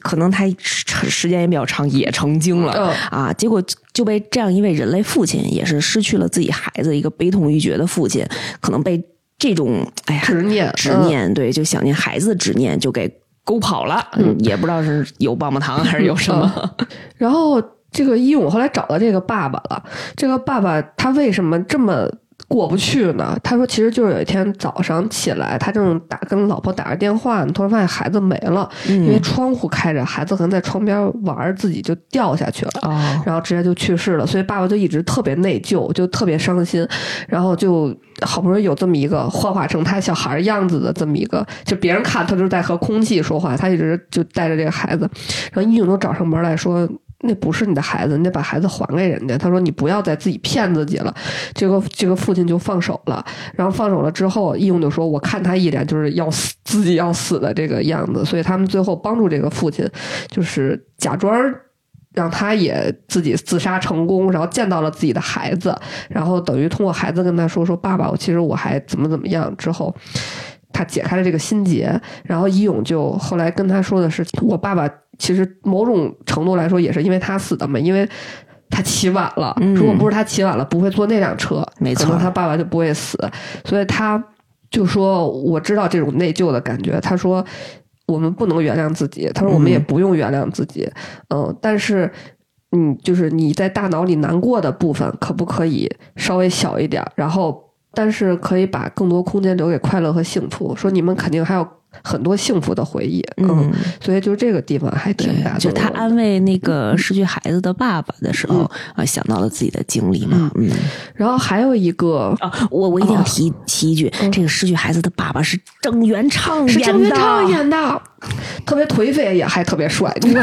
S1: 可能他时时间也比较长，也成精了、
S2: 嗯。
S1: 啊，结果就被这样一位人类父亲，也是失去了自己孩子一个悲痛欲绝的父亲，可能被这种哎呀
S2: 执念
S1: 执念，对，就想念孩子的执念就给勾跑了，嗯，也不知道是有棒棒糖还是有什么，
S2: 然后这个一勇后来找到这个爸爸了，这个爸爸他为什么这么过不去呢？他说，其实就是有一天早上起来，他正打跟老婆打着电话呢，突然发现孩子没了，
S1: 嗯
S2: 因为窗户开着，孩子可能在窗边玩，自己就掉下去了。
S1: 哦，
S2: 然后直接就去世了，所以爸爸就一直特别内疚，就特别伤心，然后就好不容易有这么一个幻化成他小孩样子的这么一个，就别人看他就是在和空气说话，他一直就带着这个孩子，然后义勇都找上门来说。那不是你的孩子，你得把孩子还给人家。他说：“你不要再自己骗自己了。”这个这个父亲就放手了，然后放手了之后，义勇就说：“我看他一脸就是要死，自己要死的这个样子。”所以他们最后帮助这个父亲，就是假装让他也自己自杀成功，然后见到了自己的孩子，然后等于通过孩子跟他说说爸爸，我其实我还怎么怎么样之后。他解开了这个心结，然后义勇就后来跟他说的是，我爸爸其实某种程度来说也是因为他死的嘛，因为他起晚了，
S1: 嗯
S2: 如果不是他起晚了，不会坐那辆车，
S1: 没错
S2: 可能他爸爸就不会死，所以他就说我知道这种内疚的感觉，他说我们不能原谅自己，他说我们也
S1: 嗯
S2: 不用原谅自己，嗯，但是。嗯，就是你在大脑里难过的部分，可不可以稍微小一点儿？然后，但是可以把更多空间留给快乐和幸福。说你们肯定还有很多幸福的回忆，
S1: 嗯，
S2: 所以就这个地方还挺大的，
S1: 就他安慰那个失去孩子的爸爸的时候啊，想到了自己的经历嘛，嗯。
S2: 然后还有一个
S1: 啊，我我一定要提、提一句，这个失去孩子的爸爸是郑元畅演的，
S2: 是郑元畅演的，特别颓废，也还特别帅。对。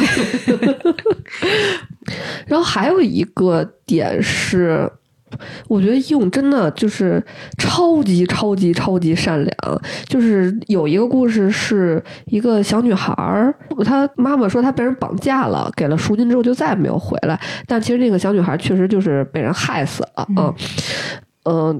S2: 然后还有一个点是，我觉得义勇真的就是超级超级超级善良。就是有一个故事，是一个小女孩儿，她妈妈说她被人绑架了，给了赎金之后就再也没有回来。但其实那个小女孩确实就是被人害死了，嗯。嗯，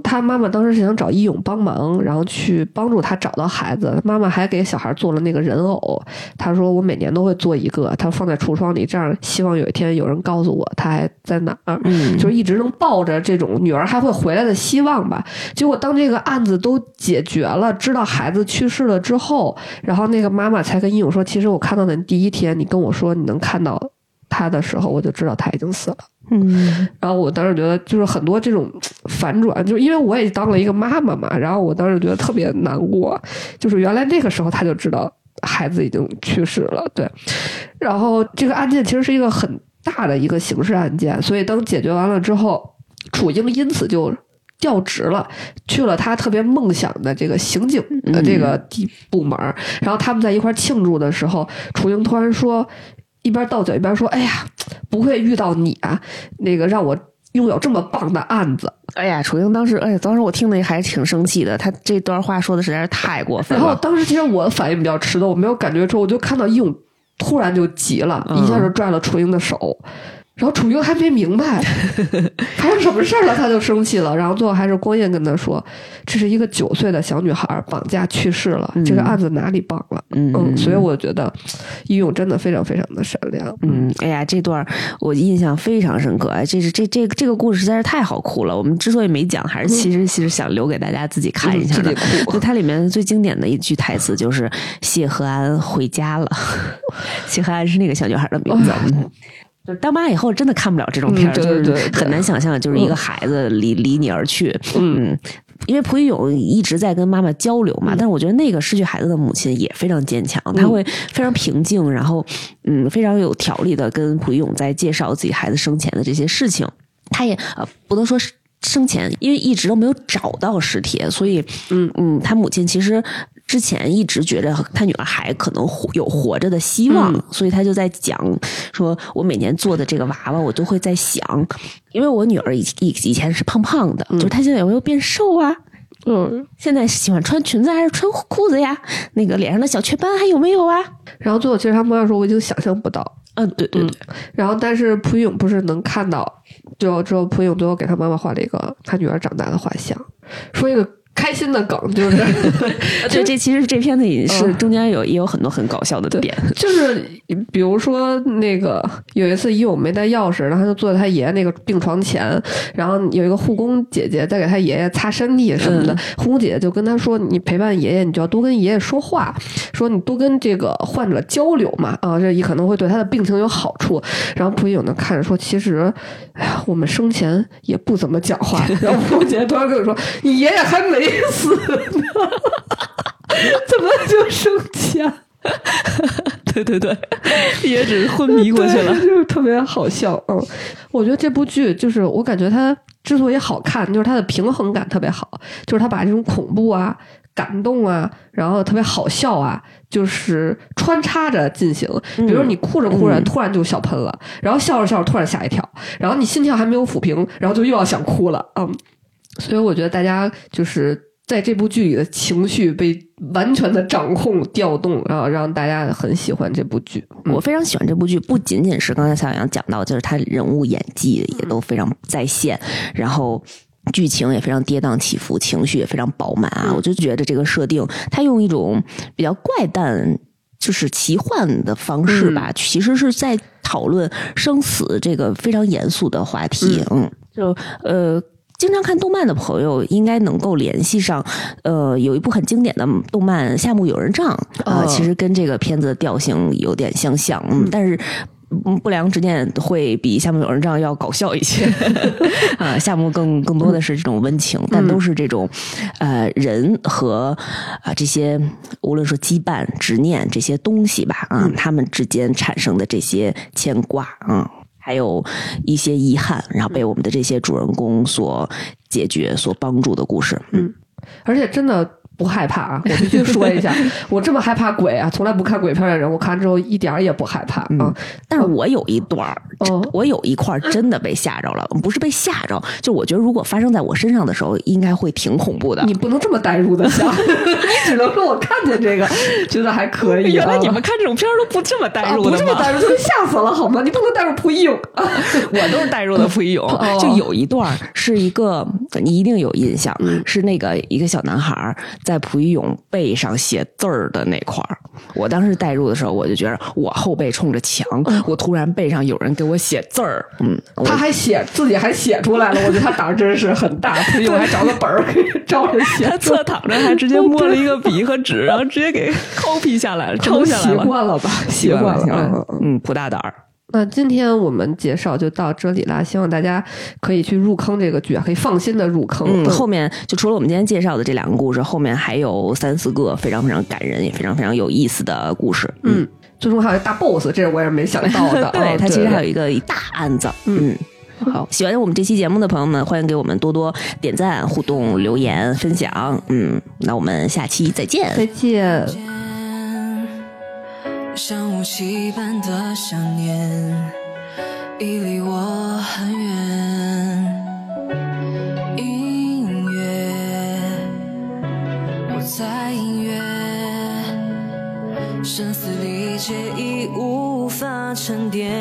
S2: 他妈妈当时是想找义勇帮忙，然后去帮助他找到孩子。妈妈还给小孩做了那个人偶，他说我每年都会做一个，他放在橱窗里，这样希望有一天有人告诉我他还在哪儿。
S1: 嗯，
S2: 就是一直能抱着这种女儿还会回来的希望吧。结果当这个案子都解决了，知道孩子去世了之后，然后那个妈妈才跟义勇说：“其实我看到的第一天，你跟我说你能看到他的时候，我就知道他已经死了。”
S1: 嗯
S2: 然后我当时觉得，就是很多这种反转，就是因为我也当了一个妈妈嘛，然后我当时觉得特别难过，就是原来那个时候他就知道孩子已经去世了，对。然后这个案件其实是一个很大的一个刑事案件，所以当解决完了之后，楚英因此就调职了，去了他特别梦想的这个刑警的这个地部门儿。然后他们在一块儿庆祝的时候，楚英突然说。一边倒酒一边说：“哎呀，不会遇到你啊，那个让我拥有这么棒的案子。
S1: 哎呀，楚英当时，哎呀，当时我听的还挺生气的，他这段话说的实在是太过”分
S2: 然后。当时其实我反应比较迟钝，我没有感觉出，我就看到义勇突然就急了，
S1: 嗯
S2: 一下就拽了楚英的手。然后楚英还没明白 发生什么事儿了，他就生气了。然后最后还是光彦跟他说：“这是一个九岁的小女孩绑架去世了，这个案子哪里绑了？”
S1: 嗯
S2: 嗯，所以我觉得义勇真的非常非常的善良。
S1: 嗯，哎呀，这段我印象非常深刻。哎，这是这这这个故事实在是太好哭了。我们之所以没讲，还是其实其实想留给大家自己看一下的。
S2: 嗯哭
S1: 就它里面最经典的一句台词就是“谢和安回家了”，谢和安是那个小女孩的名字。嗯就是当妈以后真的看不了这种片儿，
S2: 嗯对对对
S1: 就是很难想象，就是一个孩子离离你而去。嗯，因为蒲一勇一直在跟妈妈交流嘛，但是我觉得那个失去孩子的母亲也非常坚强，她会非常平静，然后嗯非常有条理的跟蒲一勇在介绍自己孩子生前的这些事情。她也呃不能说是生前，因为一直都没有找到尸体，所以
S2: 嗯
S1: 嗯，他母亲其实之前一直觉得他女儿还可能活有活着的希望，
S2: 嗯
S1: 所以他就在讲说，我每年做的这个娃娃，我都会在想，因为我女儿以以以前是胖胖的，就是她现在有没有变瘦啊？
S2: 嗯，
S1: 现在喜欢穿裙子还是穿裤子呀？那个脸上的小雀斑还有没有啊？
S2: 然后最后其实他妈妈说我已经想象不到，
S1: 嗯，对对对，
S2: 然后但是蒲勇不是能看到，最后之后蒲勇最后给他妈妈画了一个他女儿长大的画像，说一个开心的梗就是。
S1: 对，这其实这片子也是
S2: 嗯。
S1: 中间有也有很多很搞笑的点，
S2: 就是比如说那个有一次一勇没带钥匙，然后他就坐在他爷爷那个病床前，然后有一个护工姐姐在给他爷爷擦身体什么的，护工姐姐就跟他说：“你陪伴爷爷，你就要多跟爷爷说话，说你多跟这个患者交流嘛，啊，这也可能会对他的病情有好处。”然后蒲一勇呢看着说：“其实，哎呀，我们生前也不怎么讲话。” 然后护工姐姐突然跟我说：“你爷爷还没死呢，怎么就生气啊？”
S1: 对 对对，也只是昏迷过去了。
S2: 就是特别好笑。嗯，我觉得这部剧就是我感觉它之所以好看，就是它的平衡感特别好，就是它把这种恐怖啊、感动啊，然后特别好笑啊，就是穿插着进行。比如你哭着哭着，
S1: 嗯
S2: 突然就笑喷了，然后笑着笑着突然吓一跳，然后你心跳还没有抚平，然后就又要想哭了。嗯，所以我觉得大家就是。在这部剧里的情绪被完全的掌控、调动，然后让大家很喜欢这部剧。嗯
S1: 我非常喜欢这部剧，不仅仅是刚才蔡小杨讲到，就是他人物演技也都非常在线，然后。剧情也非常跌宕起伏，情绪也非常饱满啊！
S2: 嗯
S1: 我就觉得这个设定，他用一种比较怪诞，就是奇幻的方式吧，其实是在讨论生死这个非常严肃的话题。嗯，就呃。经常看动漫的朋友应该能够联系上，呃，有一部很经典的动漫《夏目友人帐》啊、
S2: 哦。
S1: 其实跟这个片子的调性有点相像，嗯，但是。嗯，不良执念会比《夏目友人帐》要搞笑一些，啊，夏目更更多的是这种温情，但都是这种，呃，人和啊、这些无论说羁绊、执念这些东西吧，啊，他们之间产生的这些牵挂，啊，还有一些遗憾，然后被我们的这些主人公所解决、所帮助的故事，嗯，
S2: 而且真的不害怕啊！我必须说一下，我这么害怕鬼啊，从来不看鬼片的人，我看之后一点儿也不害怕啊。
S1: 但是我有一段儿，
S2: 哦
S1: 我有一块真的被吓着了，不是被吓着，就我觉得如果发生在我身上的时候，应该会挺恐怖的。
S2: 你不能这么代入的想，你只能说我看见这个，觉得还可以、啊。
S1: 原来你们看这种片儿都不这么代
S2: 啊
S1: 入的吗？
S2: 不这么代入就被吓死了好吗？你不能代入蒲一勇啊！
S1: 我都是代入的蒲一勇，
S2: 哦
S1: 就有一段儿是一个你一定有印象，
S2: 嗯
S1: 是那个一个小男孩儿在蒲一勇背上写字儿的那块儿。我当时代入的时候，我就觉得我后背冲着墙，我突然背上有人给我写字儿，嗯，
S2: 他还写自己还写出来了，我觉得他胆儿真是很大。蒲一勇还找个本儿给照着写
S1: 他，侧躺着，还直接摸了一个笔和纸，然后直接给 copy 下来了，抄下来了。
S2: 习惯了吧？习惯了。嗯
S1: 了，嗯，普大胆儿。
S2: 那今天我们介绍就到这里啦，希望大家可以去入坑这个剧啊，可以放心的入坑。
S1: 嗯，后面就除了我们今天介绍的这两个故事，后面还有三四个非常非常感人，也非常非常有意思的故事。
S2: 嗯，最终还有一大 boss，这是我也没想到的。
S1: 对，
S2: 啊
S1: 它其实还有一个一大案子。嗯。好，喜欢我们这期节目的朋友们，欢迎给我们多多点赞、互动、留言、分享。嗯，那我们下期再见。
S2: 再见。
S3: 像雾气般的想念，已离我很远。音乐，我在音乐，声嘶力竭已无法沉淀。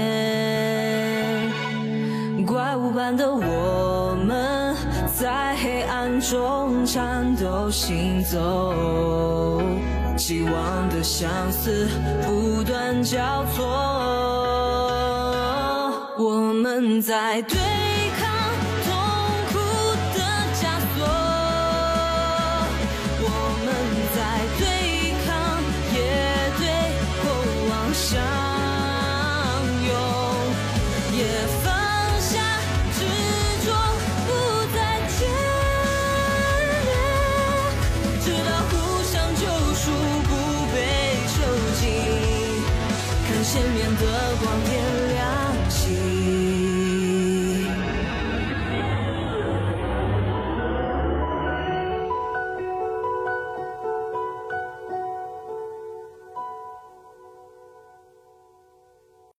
S3: 怪物般的我们，在黑暗中颤抖行走，期望的相似不断交错，我们在对。